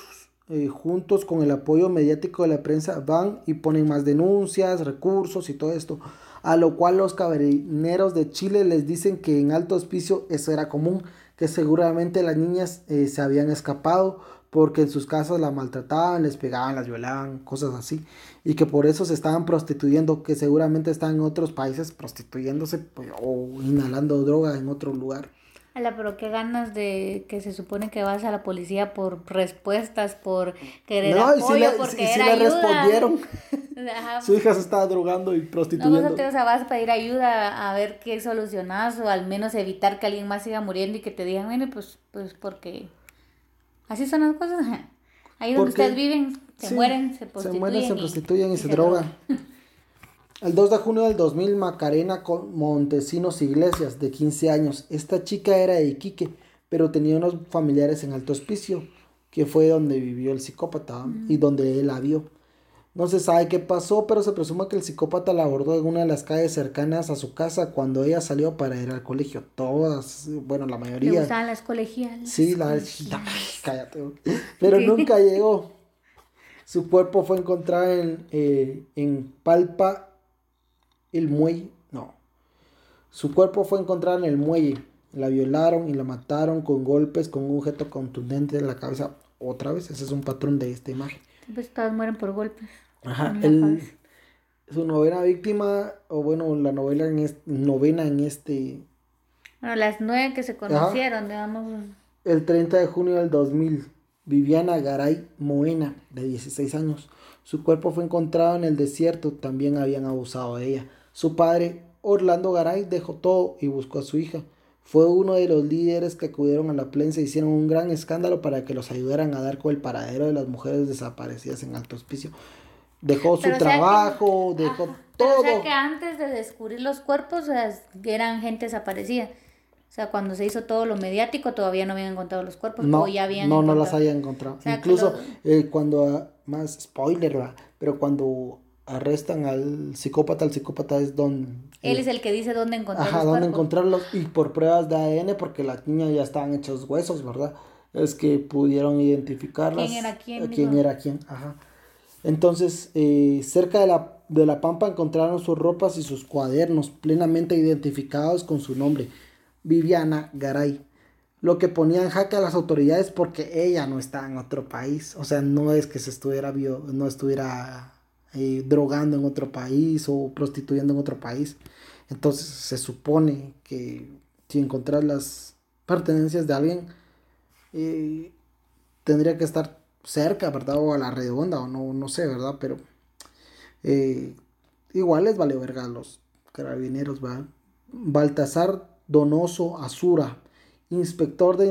Speaker 1: eh, juntos con el apoyo mediático de la prensa van y ponen más denuncias, recursos y todo esto. A lo cual los carabineros de Chile les dicen que en alto hospicio eso era común, que seguramente las niñas se habían escapado porque en sus casas la maltrataban, les pegaban, las violaban, cosas así, y que por eso se estaban prostituyendo, que seguramente están en otros países prostituyéndose pues, o inhalando droga en otro lugar.
Speaker 2: Ala, pero qué ganas de que se supone que vas a la policía por respuestas, por querer no, apoyo, y le, porque le respondieron.
Speaker 1: Su hija se estaba drogando y prostituyendo.
Speaker 2: No, o sea, vas a pedir ayuda a ver qué solucionas o al menos evitar que alguien más siga muriendo y que te digan, bueno, pues, pues porque Así son las cosas. Ahí donde ustedes viven, se mueren, se prostituyen. Se mueren,
Speaker 1: se prostituyen y, se, drogan. El 2 de junio del 2000, Macarena Montesinos Iglesias, de 15 años. Esta chica era de Iquique, pero tenía unos familiares en Alto Hospicio, que fue donde vivió el psicópata y donde él la vio. No se sabe qué pasó, pero se presume que el psicópata la abordó en una de las calles cercanas a su casa cuando ella salió para ir al colegio. Todas, bueno, la mayoría. ¿Le
Speaker 2: gustaban las colegiales?
Speaker 1: Sí, la... cállate. Pero nunca llegó. Su cuerpo fue encontrado en, eh, en Palpa, el muelle. No. Su cuerpo fue encontrado en el muelle. La violaron y la mataron con golpes con un objeto contundente en la cabeza. Otra vez, ese es un patrón de esta imagen.
Speaker 2: Pues todas mueren por golpes.
Speaker 1: Ajá, su novena víctima, o bueno, la novela en novena en este...
Speaker 2: Bueno, las nueve que se conocieron, digamos.
Speaker 1: El 30 de junio del 2000, Viviana Garay Moena, de 16 años. Su cuerpo fue encontrado en el desierto, también habían abusado de ella. Su padre, Orlando Garay, dejó todo y buscó a su hija. Fue uno de los líderes que acudieron a la prensa y hicieron un gran escándalo para que los ayudaran a dar con el paradero de las mujeres desaparecidas en Alto Hospicio dejó su trabajo, dejó todo.
Speaker 2: o sea que antes de descubrir los cuerpos eran gente desaparecida. O sea, cuando se hizo todo lo mediático todavía no habían encontrado los cuerpos
Speaker 1: no,
Speaker 2: ya habían
Speaker 1: No, no las habían encontrado. Incluso eh, cuando, más spoiler, ¿va? pero cuando arrestan al psicópata, el psicópata es don...
Speaker 2: Él es el que dice dónde encontrarlos.
Speaker 1: Ajá, dónde encontrarlos y por pruebas de ADN, porque las niñas ya estaban hechos huesos, ¿verdad? Es que pudieron identificarlas.
Speaker 2: ¿Quién era quién?
Speaker 1: ¿Quién era quién? Ajá. Entonces, eh, cerca de la, de la pampa encontraron sus ropas y sus cuadernos plenamente identificados con su nombre, Viviana Garay. Lo que ponía en jaque a las autoridades porque ella no estaba en otro país. O sea, no es que se estuviera, no estuviera eh, drogando en otro país o prostituyendo en otro país. Entonces se supone que si encontrar las pertenencias de alguien, eh, tendría que estar cerca, ¿verdad? O a la redonda, o no, no sé, ¿verdad? Pero eh, igual les vale verga a los carabineros, ¿verdad? Baltasar Donoso Azura, inspector de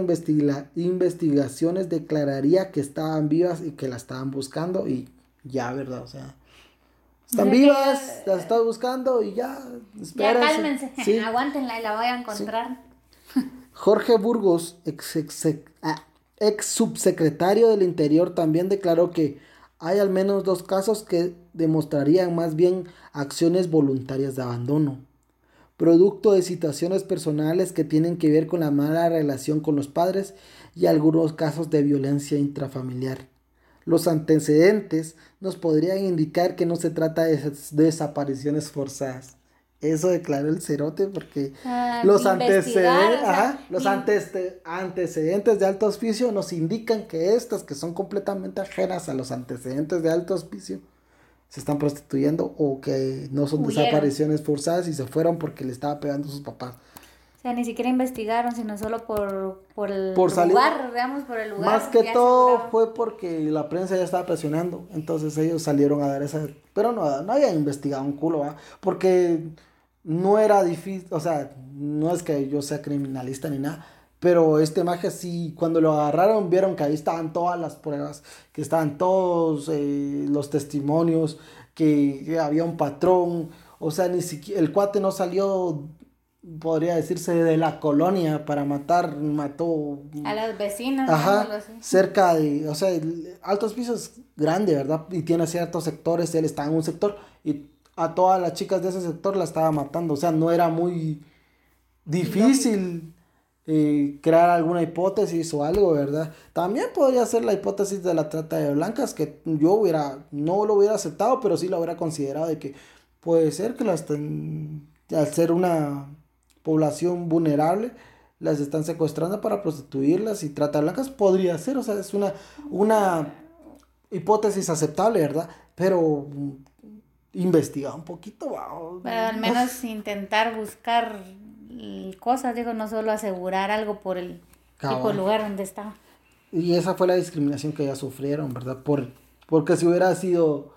Speaker 1: investigaciones, declararía que estaban vivas y que la estaban buscando y ya, ¿verdad? O sea, están vivas, las están buscando y ya.
Speaker 2: Ya cálmense, aguántenla y la voy a encontrar.
Speaker 1: Jorge Burgos, ex, ex, ah, ex subsecretario del Interior, también declaró que hay al menos dos casos que demostrarían más bien acciones voluntarias de abandono, producto de situaciones personales que tienen que ver con la mala relación con los padres y algunos casos de violencia intrafamiliar. Los antecedentes nos podrían indicar que no se trata de desapariciones forzadas. Eso declaró el cerote porque ah, los, antecedentes, los antecedentes de alto auspicio nos indican que estas que son completamente ajenas a los antecedentes de alto auspicio se están prostituyendo o que no son desapariciones forzadas y se fueron porque le estaba pegando a sus papás.
Speaker 2: O sea, ni siquiera investigaron, sino solo por, por el lugar, digamos, por el lugar.
Speaker 1: Más que todo fue porque la prensa ya estaba presionando, entonces ellos salieron a dar esa... Pero no, no habían investigado un culo, ¿va? Porque no era difícil, o sea, no es que yo sea criminalista ni nada, pero este magia sí, cuando lo agarraron, vieron que ahí estaban todas las pruebas, que estaban todos eh, los testimonios, que, había un patrón, o sea, ni siquiera, el cuate no salió, podría decirse, de la colonia para matar, mató...
Speaker 2: A las vecinas.
Speaker 1: Ajá, cerca de, o sea, Altos Pisos grande, ¿verdad? Y tiene ciertos sectores, él está en un sector y a todas las chicas de ese sector la estaba matando. O sea, no era muy difícil eh, crear alguna hipótesis o algo, ¿verdad? También podría ser la hipótesis de la trata de blancas, que yo hubiera, no lo hubiera aceptado, pero sí lo hubiera considerado de que puede ser que las al ser una población vulnerable, las están secuestrando para prostituirlas y trata de blancas, podría ser, o sea, es una, una hipótesis aceptable, ¿verdad? Pero investigar un poquito.
Speaker 2: Pero al menos intentar buscar cosas, digo, no solo asegurar algo por el tipo de lugar donde estaba.
Speaker 1: Y esa fue la discriminación que ellas sufrieron, ¿verdad? Por, porque si hubiera sido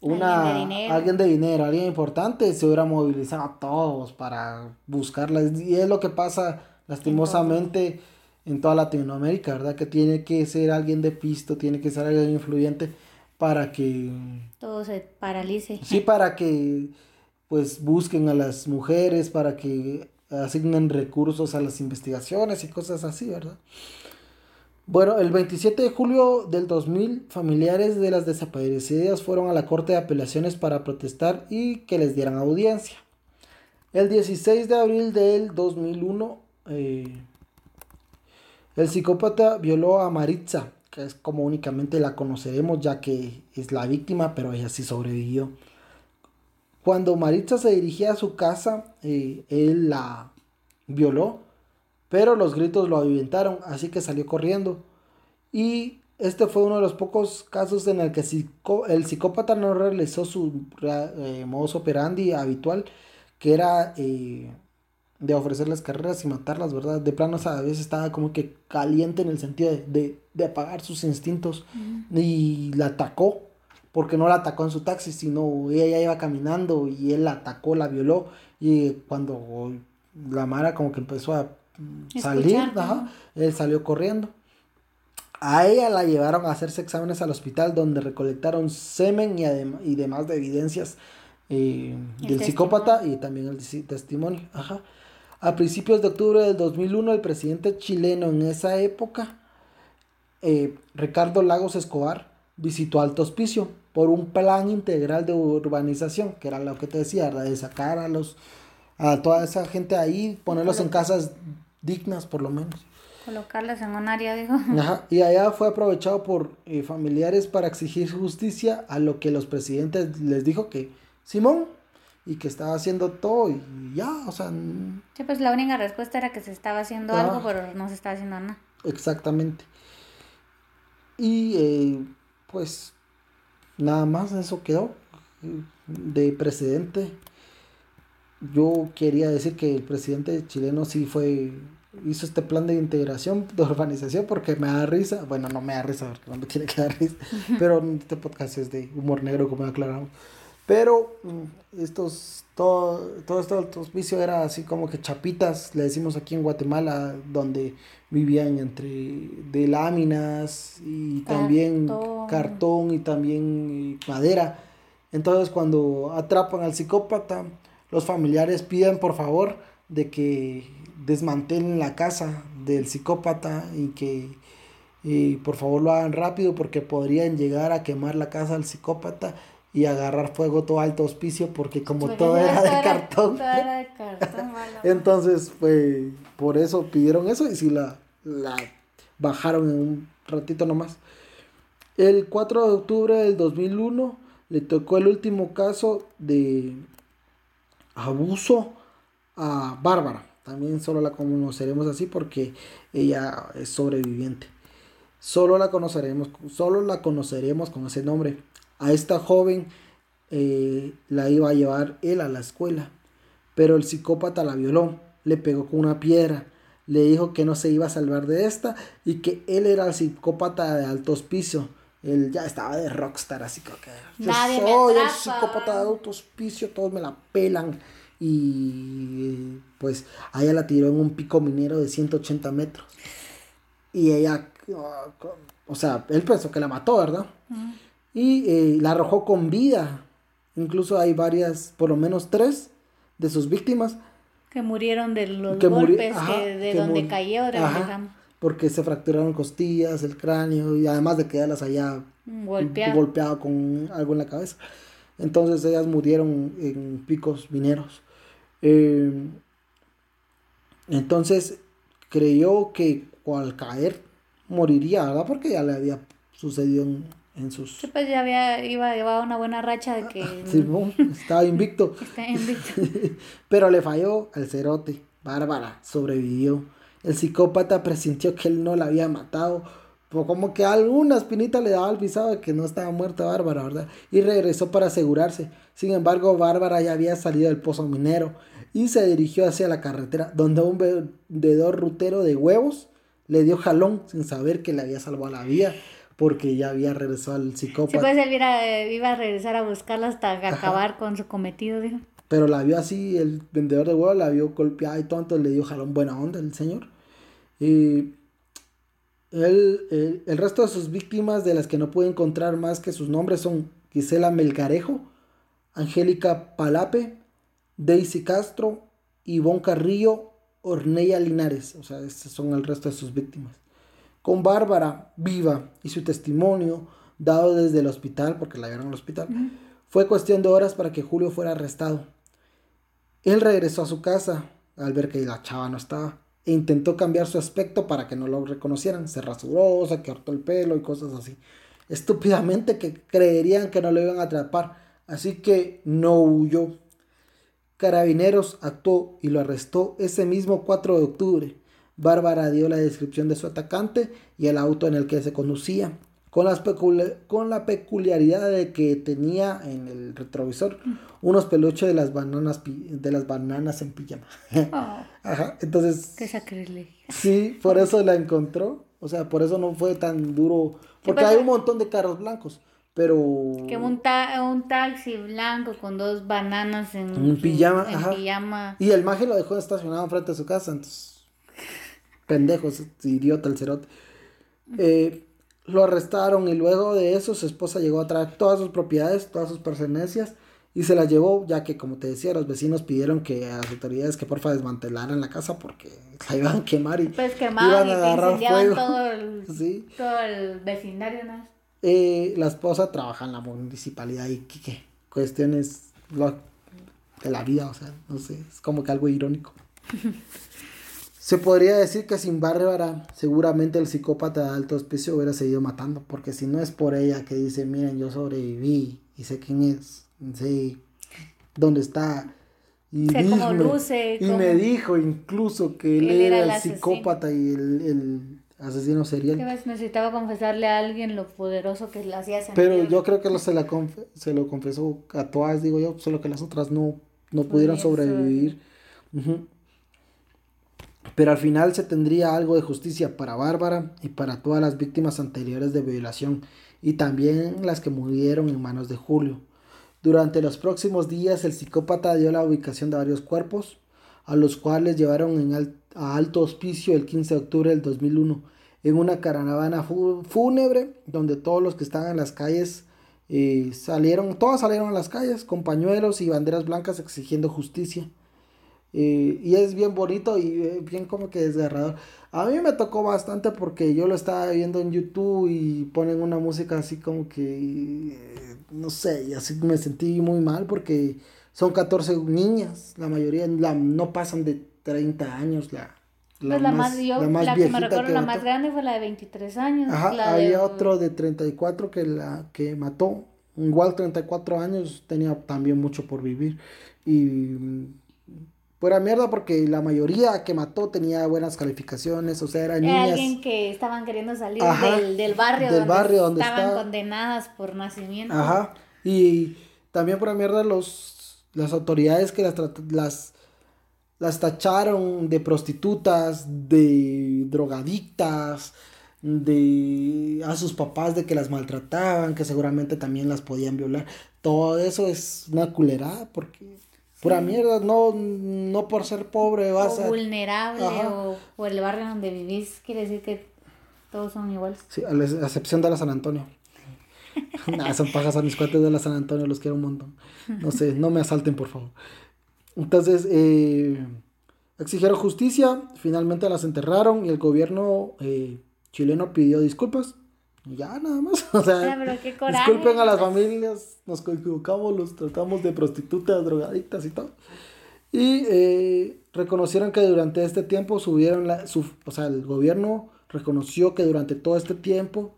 Speaker 1: una alguien de, dinero, alguien importante, se hubiera movilizado a todos para buscarlas. Y es lo que pasa lastimosamente en toda Latinoamérica, ¿verdad? Que tiene que ser alguien de pisto, tiene que ser alguien influyente para que...
Speaker 2: Todo se paralice.
Speaker 1: Sí, para que pues busquen a las mujeres, para que asignen recursos a las investigaciones y cosas así, ¿verdad? Bueno, el 27 de julio del 2000, familiares de las desaparecidas fueron a la Corte de Apelaciones para protestar y que les dieran audiencia. El 16 de abril del 2001, eh, el psicópata violó a Maritza, que es como únicamente la conoceremos ya que es la víctima, pero ella sí sobrevivió. Cuando Maritza se dirigía a su casa, eh, él la violó, pero los gritos lo ahuyentaron, así que salió corriendo. Y este fue uno de los pocos casos en el que el psicópata no realizó su eh, modus operandi habitual, que era eh, de ofrecerles carreras y matarlas, ¿verdad? De plano, a veces estaba como que caliente en el sentido de, de, apagar sus instintos y la atacó, porque no la atacó en su taxi, sino ella ya iba caminando y él la atacó, la violó y cuando la Mara como que empezó a salir, él salió corriendo. A ella la llevaron a hacerse exámenes al hospital donde recolectaron semen y, y demás de evidencias eh, del psicópata y también el testimonio. Ajá. A principios de octubre del 2001, el presidente chileno en esa época, eh, Ricardo Lagos Escobar, visitó Alto Hospicio por un plan integral de urbanización, que era lo que te decía, de sacar a, los, a toda esa gente ahí, ponerlos en casas dignas por lo menos.
Speaker 2: Colocarlas en un área, digo.
Speaker 1: Ajá, y allá fue aprovechado por eh, familiares para exigir justicia a lo que los presidentes les dijo que, Simón, y que estaba haciendo todo y ya, o sea...
Speaker 2: Sí, pues la única respuesta era que se estaba haciendo algo, pero no se estaba haciendo nada.
Speaker 1: Exactamente. Y eh, pues nada más eso quedó de precedente. Yo quería decir que el presidente chileno sí fue hizo este plan de integración de urbanización porque me da risa, bueno, no me da risa porque no me tiene que dar risa, pero este podcast es de humor negro como aclaramos. Pero mm, estos, todo, todo esto vicio era así como que chapitas, le decimos aquí en Guatemala, donde vivían entre de láminas y también cartón, y también eh, madera. Entonces cuando atrapan al psicópata, los familiares piden por favor de que desmantelen la casa del psicópata y que Y por favor lo hagan rápido porque podrían llegar a quemar la casa del psicópata y agarrar fuego todo alto hospicio porque como todo era de cartón.
Speaker 2: Todo era de cartón,
Speaker 1: Entonces, pues, por eso pidieron eso y si la, la bajaron en un ratito nomás. El 4 de octubre del 2001 le tocó el último caso de abuso a Bárbara. También solo la conoceremos así porque ella es sobreviviente. Solo la conoceremos, solo la conoceremos con ese nombre. A esta joven eh, la iba a llevar él a la escuela, pero el psicópata la violó, le pegó con una piedra, le dijo que no se iba a salvar de esta y que él era el psicópata de alto hospicio. Él ya estaba de rockstar, así que yo soy el psicópata de alto hospicio, todos me la pelan. Y pues a ella la tiró en un pico minero de 180 metros. Y ella, ah, o sea, él pensó que la mató, ¿verdad? Y eh, la arrojó con vida. Incluso hay varias, por lo menos tres de sus víctimas.
Speaker 2: Que murieron de los golpes de donde cayó.
Speaker 1: Porque se fracturaron costillas, el cráneo y además de quedarlas allá golpeado con algo en la cabeza. Entonces ellas murieron en picos mineros. Eh, entonces creyó que al caer moriría, ¿verdad? Porque ya le había sucedido en, en sus...
Speaker 2: Sí, pues ya había, iba, llevaba una buena racha de que...
Speaker 1: Sí, estaba invicto.
Speaker 2: Está invicto.
Speaker 1: Pero le falló al cerote. Bárbara sobrevivió. El psicópata presintió que él no la había matado. Pero como que alguna espinita le daba al pisado de que no estaba muerta Bárbara, ¿verdad? Y regresó para asegurarse. Sin embargo, Bárbara ya había salido del pozo minero y se dirigió hacia la carretera, donde un vendedor rutero de huevos le dio jalón sin saber que le había salvado la vida porque ya había regresado al psicópata. Sí,
Speaker 2: pues él iba, a regresar a buscarla hasta acabar con su cometido, dijo.
Speaker 1: Pero la vio así, el vendedor de huevos la vio golpeada y todo, entonces le dio jalón buena onda el señor. Y el, el, resto de sus víctimas, de las que no puede encontrar más que sus nombres, son Gisela Melgarejo, Angélica Palape, Daisy Castro, Ivonne Carrillo, Orneya Linares. O sea, estos son el resto de sus víctimas con Bárbara viva y su testimonio dado desde el hospital, porque la vieron al hospital, fue cuestión de horas para que Julio fuera arrestado. Él regresó a su casa al ver que la chava no estaba e intentó cambiar su aspecto para que no lo reconocieran. Se rasuró, se cortó el pelo y cosas así. Estúpidamente que creerían que no lo iban a atrapar. Así que no huyó. Carabineros actuó y lo arrestó ese mismo 4 de octubre. Bárbara dio la descripción de su atacante y el auto en el que se conducía, con, las con la peculiaridad de que tenía en el retrovisor unos peluches de las bananas, de las bananas en pijama. Oh. Ajá, entonces...
Speaker 2: Qué sacrilegio.
Speaker 1: Sí, por eso la encontró. O sea, por eso no fue tan duro. Porque hay un montón de carros blancos. Pero.
Speaker 2: Que un, un taxi blanco con dos bananas en,
Speaker 1: pijama. pijama. Y el maje lo dejó estacionado frente a su casa. Entonces pendejos, idiota el cerote. Eh, lo arrestaron y luego de eso su esposa llegó a traer todas sus propiedades, todas sus pertenencias y se las llevó, ya que como te decía, los vecinos pidieron que a las autoridades que porfa desmantelaran la casa porque la iban a quemar y
Speaker 2: pues quemaban iban a agarrar fuego. Todo el, todo el vecindario, ¿no?
Speaker 1: Eh, la esposa trabaja en la municipalidad y ¿qué, cuestiones de la vida, o sea, no sé, es como que algo irónico. Se podría decir que sin Bárbara, seguramente el psicópata de alto hospicio hubiera seguido matando, porque si no es por ella que dice, miren, yo sobreviví y sé quién es, sé dónde está. Y, sé cómo luce, y me dijo incluso que él, era, el, psicópata y el, asesino serial.
Speaker 2: necesitaba confesarle a alguien lo poderoso que le hacía sentir.
Speaker 1: Pero yo creo que lo, se, la se lo confesó a todas, digo yo, solo que las otras no, no pudieron sobrevivir. Pero al final se tendría algo de justicia para Bárbara y para todas las víctimas anteriores de violación y también las que murieron en manos de Julio. Durante los próximos días el psicópata dio la ubicación de varios cuerpos, a los cuales llevaron en a alto hospicio el 15 de octubre del 2001 en una caravana fúnebre donde todos los que estaban en las calles eh, salieron, todos salieron a las calles con pañuelos y banderas blancas exigiendo justicia. Eh, y es bien bonito y eh, bien como que desgarrador. A mí me tocó bastante porque yo lo estaba viendo en YouTube y ponen una música así como que, no sé, y así me sentí muy mal porque son 14 niñas, la mayoría la, no pasan de 30 años, la,
Speaker 2: la, pues más, yo, la, que me recuerdo, la más grande fue la de 23 años.
Speaker 1: Ajá, había otro de 34 que la que mató, igual 34 años, tenía también mucho por vivir. Y Fuera mierda porque la mayoría que mató tenía buenas calificaciones, o sea, eran
Speaker 2: Era niñas. alguien que estaban queriendo salir del, del, barrio,
Speaker 1: del donde barrio donde
Speaker 2: estaban condenadas por nacimiento.
Speaker 1: Ajá. Y también por mierda los las autoridades que las las las tacharon de prostitutas, de drogadictas, de a sus papás de que las maltrataban, que seguramente también las podían violar. Todo eso es una culerada porque Pura mierda, no, no por ser pobre vas
Speaker 2: o vulnerable o, el barrio donde vivís, quiere decir que todos son iguales.
Speaker 1: Sí, a la excepción de la San Antonio. nah, son pajas a mis cuates de la San Antonio, los quiero un montón. No sé, no me asalten, por favor. Entonces, eh, exigieron justicia, finalmente las enterraron y el gobierno eh, chileno pidió disculpas ya, nada más. O sea, disculpen a las familias, nos equivocamos, los tratamos de prostitutas, drogadictas y todo. Y eh, reconocieron que durante este tiempo subieron la, su, o sea, el gobierno reconoció que durante todo este tiempo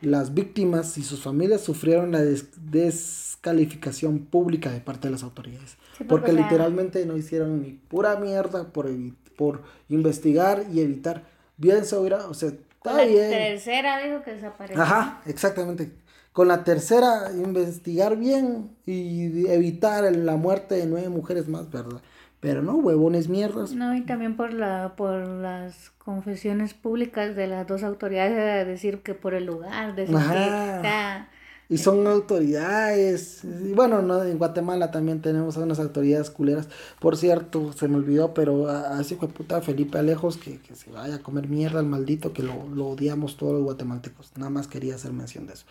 Speaker 1: las víctimas y sus familias sufrieron la descalificación pública de parte de las autoridades. porque, literalmente no hicieron ni pura mierda por, por investigar y evitar. Bien se hubiera, o sea,
Speaker 2: la tercera dijo que desapareció.
Speaker 1: Ajá, exactamente. Con la tercera, investigar bien y evitar la muerte de nueve mujeres más, ¿verdad? Pero no, huevones mierdas.
Speaker 2: No, y también por la por las confesiones públicas de las dos autoridades de decir que por el lugar, decir que
Speaker 1: y son autoridades. Y bueno, no, en Guatemala también tenemos unas autoridades culeras. Por cierto, se me olvidó, pero así fue puta Felipe Alejos que, se vaya a comer mierda al maldito, que lo, lo, odiamos todos los guatemaltecos. Nada más quería hacer mención de eso.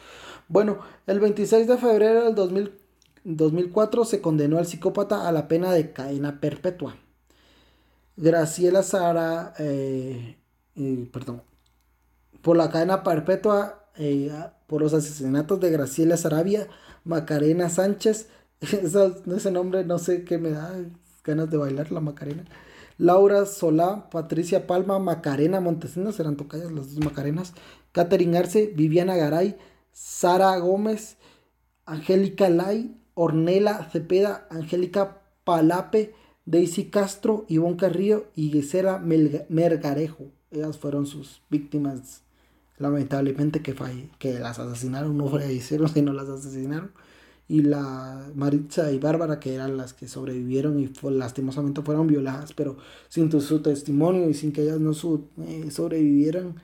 Speaker 1: Bueno, el 26 de febrero del 2000, 2004 se condenó al psicópata a la pena de cadena perpetua. Graciela Sara, eh, eh, perdón, por la cadena perpetua eh, por los asesinatos de Graciela Sarabia, Macarena Sánchez, ese nombre no sé qué me da ganas de bailar la Macarena. Laura Solá, Patricia Palma, Macarena Montesinos, eran tocayas las dos Macarenas, Catherine Arce, Viviana Garay, Sara Gómez, Angélica Lai, Ornela Cepeda, Angélica Palape, Daisy Castro, Ivonne Carrillo y Gisela Mergarejo. Ellas fueron sus víctimas lamentablemente que, que las asesinaron, no fallecieron, sino las asesinaron. Y la Maritza y Bárbara, que eran las que sobrevivieron y lastimosamente fueron violadas, pero sin su testimonio y sin que ellas no eh, sobrevivieran,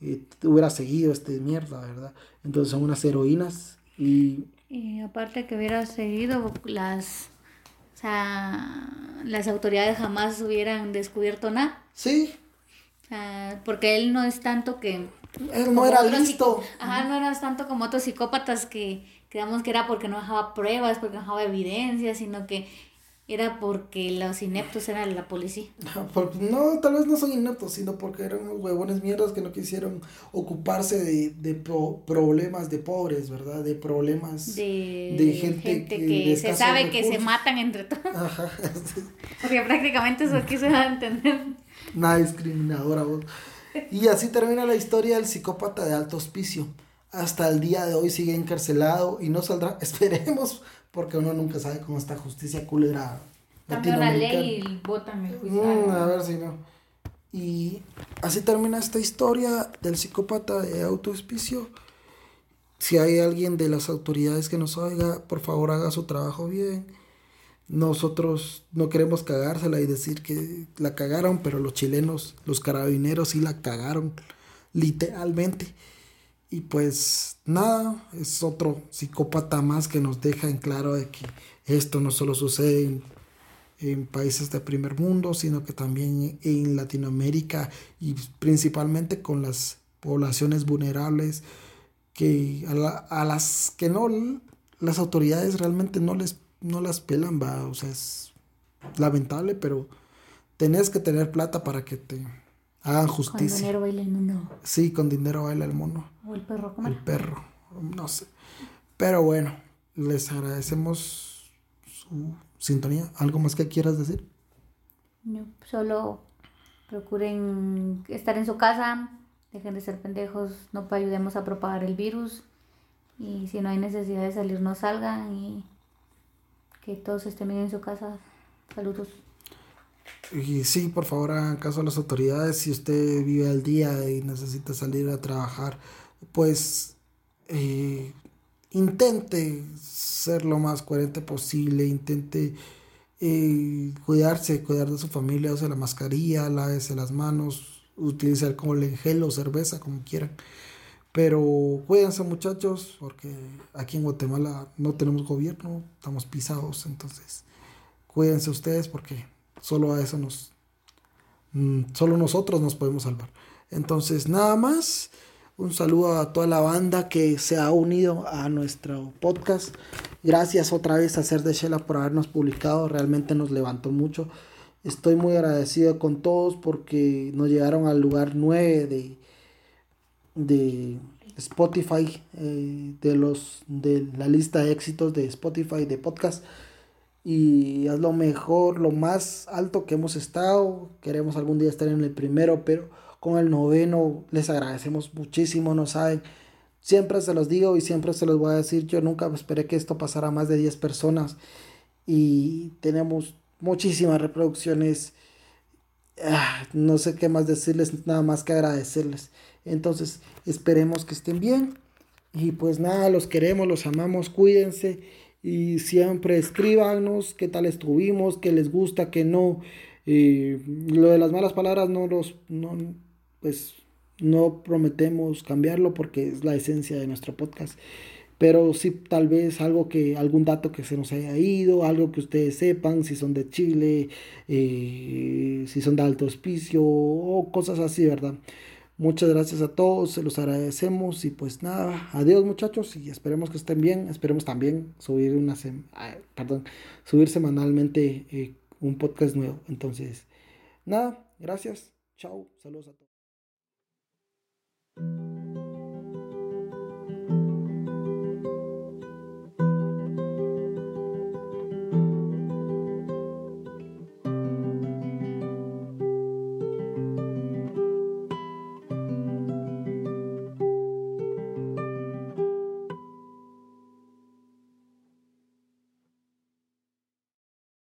Speaker 1: eh, hubiera seguido este mierda, ¿verdad? Entonces son unas heroínas y...
Speaker 2: Y aparte que hubiera seguido las... O sea, las autoridades jamás hubieran descubierto nada.
Speaker 1: Sí.
Speaker 2: porque él no es tanto que
Speaker 1: él no era listo.
Speaker 2: Ajá, no era tanto como otros psicópatas que creamos que era porque no dejaba pruebas, porque no dejaba evidencia, sino que era porque los ineptos eran la policía.
Speaker 1: no, tal vez no son ineptos, sino porque eran unos huevones mierdas que no quisieron ocuparse de, de problemas de pobres, ¿verdad? De problemas
Speaker 2: de, gente, que, se sabe que se matan entre todos. Ajá. porque prácticamente eso quiso entender.
Speaker 1: Nada discriminadora, vos. Y así termina la historia del psicópata de alto hospicio. Hasta el día de hoy sigue encarcelado y no saldrá, esperemos, porque uno nunca sabe cómo está justicia culera.
Speaker 2: Cambia la ley y votan el juicio.
Speaker 1: Mm, a ver si no. Y así termina esta historia del psicópata de alto hospicio. Si hay alguien de las autoridades que nos oiga, por favor haga su trabajo bien nosotros no queremos cagársela y decir que la cagaron, pero los chilenos, los carabineros sí la cagaron, literalmente. Y pues nada, es otro psicópata más que nos deja en claro de que esto no solo sucede en, países de primer mundo, sino que también en Latinoamérica y principalmente con las poblaciones vulnerables que a, a las que no las autoridades realmente no les no las pelan, va, o sea, es lamentable, pero tenés que tener plata para que te Hagan justicia. Con
Speaker 2: dinero baila el mono.
Speaker 1: Sí, con dinero baila el mono.
Speaker 2: O el perro,
Speaker 1: ¿cómo? El perro, no sé. Pero bueno, les agradecemos su sintonía. ¿Algo más que quieras decir?
Speaker 2: No, solo procuren estar en su casa, dejen de ser pendejos, no ayudemos a propagar el virus y si no hay necesidad de salir no salgan y que todos estén bien en su casa. Saludos.
Speaker 1: Y sí, por favor hagan caso a las autoridades. Si usted vive al día y necesita salir a trabajar, pues eh, intente ser lo más coherente posible, intente eh, cuidarse, cuidar de su familia, use la mascarilla, lávese las manos, utilice alcohol en gel o cerveza, como quieran. Pero cuídense muchachos, porque aquí en Guatemala no tenemos gobierno, estamos pisados, entonces cuídense ustedes porque solo a eso nos, mm, solo nosotros nos podemos salvar. Entonces nada más, un saludo a toda la banda que se ha unido a nuestro podcast. Gracias otra vez a Ser de Shela por habernos publicado, realmente nos levantó mucho. Estoy muy agradecido con todos porque nos llegaron al lugar 9 de, de Spotify, eh, de, los, de la lista de éxitos de Spotify de podcast. Y es lo mejor, lo más alto que hemos estado. Queremos algún día estar en el primero, pero con el noveno les agradecemos muchísimo, no saben Siempre se los digo y siempre se los voy a decir, yo nunca esperé que esto pasara a más de 10 personas y tenemos muchísimas reproducciones. Ah, no sé qué más decirles, nada más que agradecerles. Entonces, esperemos que estén bien. Y pues nada, los queremos, los amamos, cuídense. Y siempre escríbanos qué tal estuvimos, qué les gusta, qué no. lo de las malas palabras no los, no, pues no prometemos cambiarlo porque es la esencia de nuestro podcast. Pero sí, tal vez algo que, algún dato que se nos haya ido, algo que ustedes sepan, si son de Chile, eh, si son de alto hospicio o cosas así, ¿verdad? Muchas gracias a todos, se los agradecemos y pues nada, adiós muchachos y esperemos que estén bien, esperemos también subir una perdón, subir semanalmente eh, un podcast nuevo. Entonces, nada, gracias, chao, saludos a todos.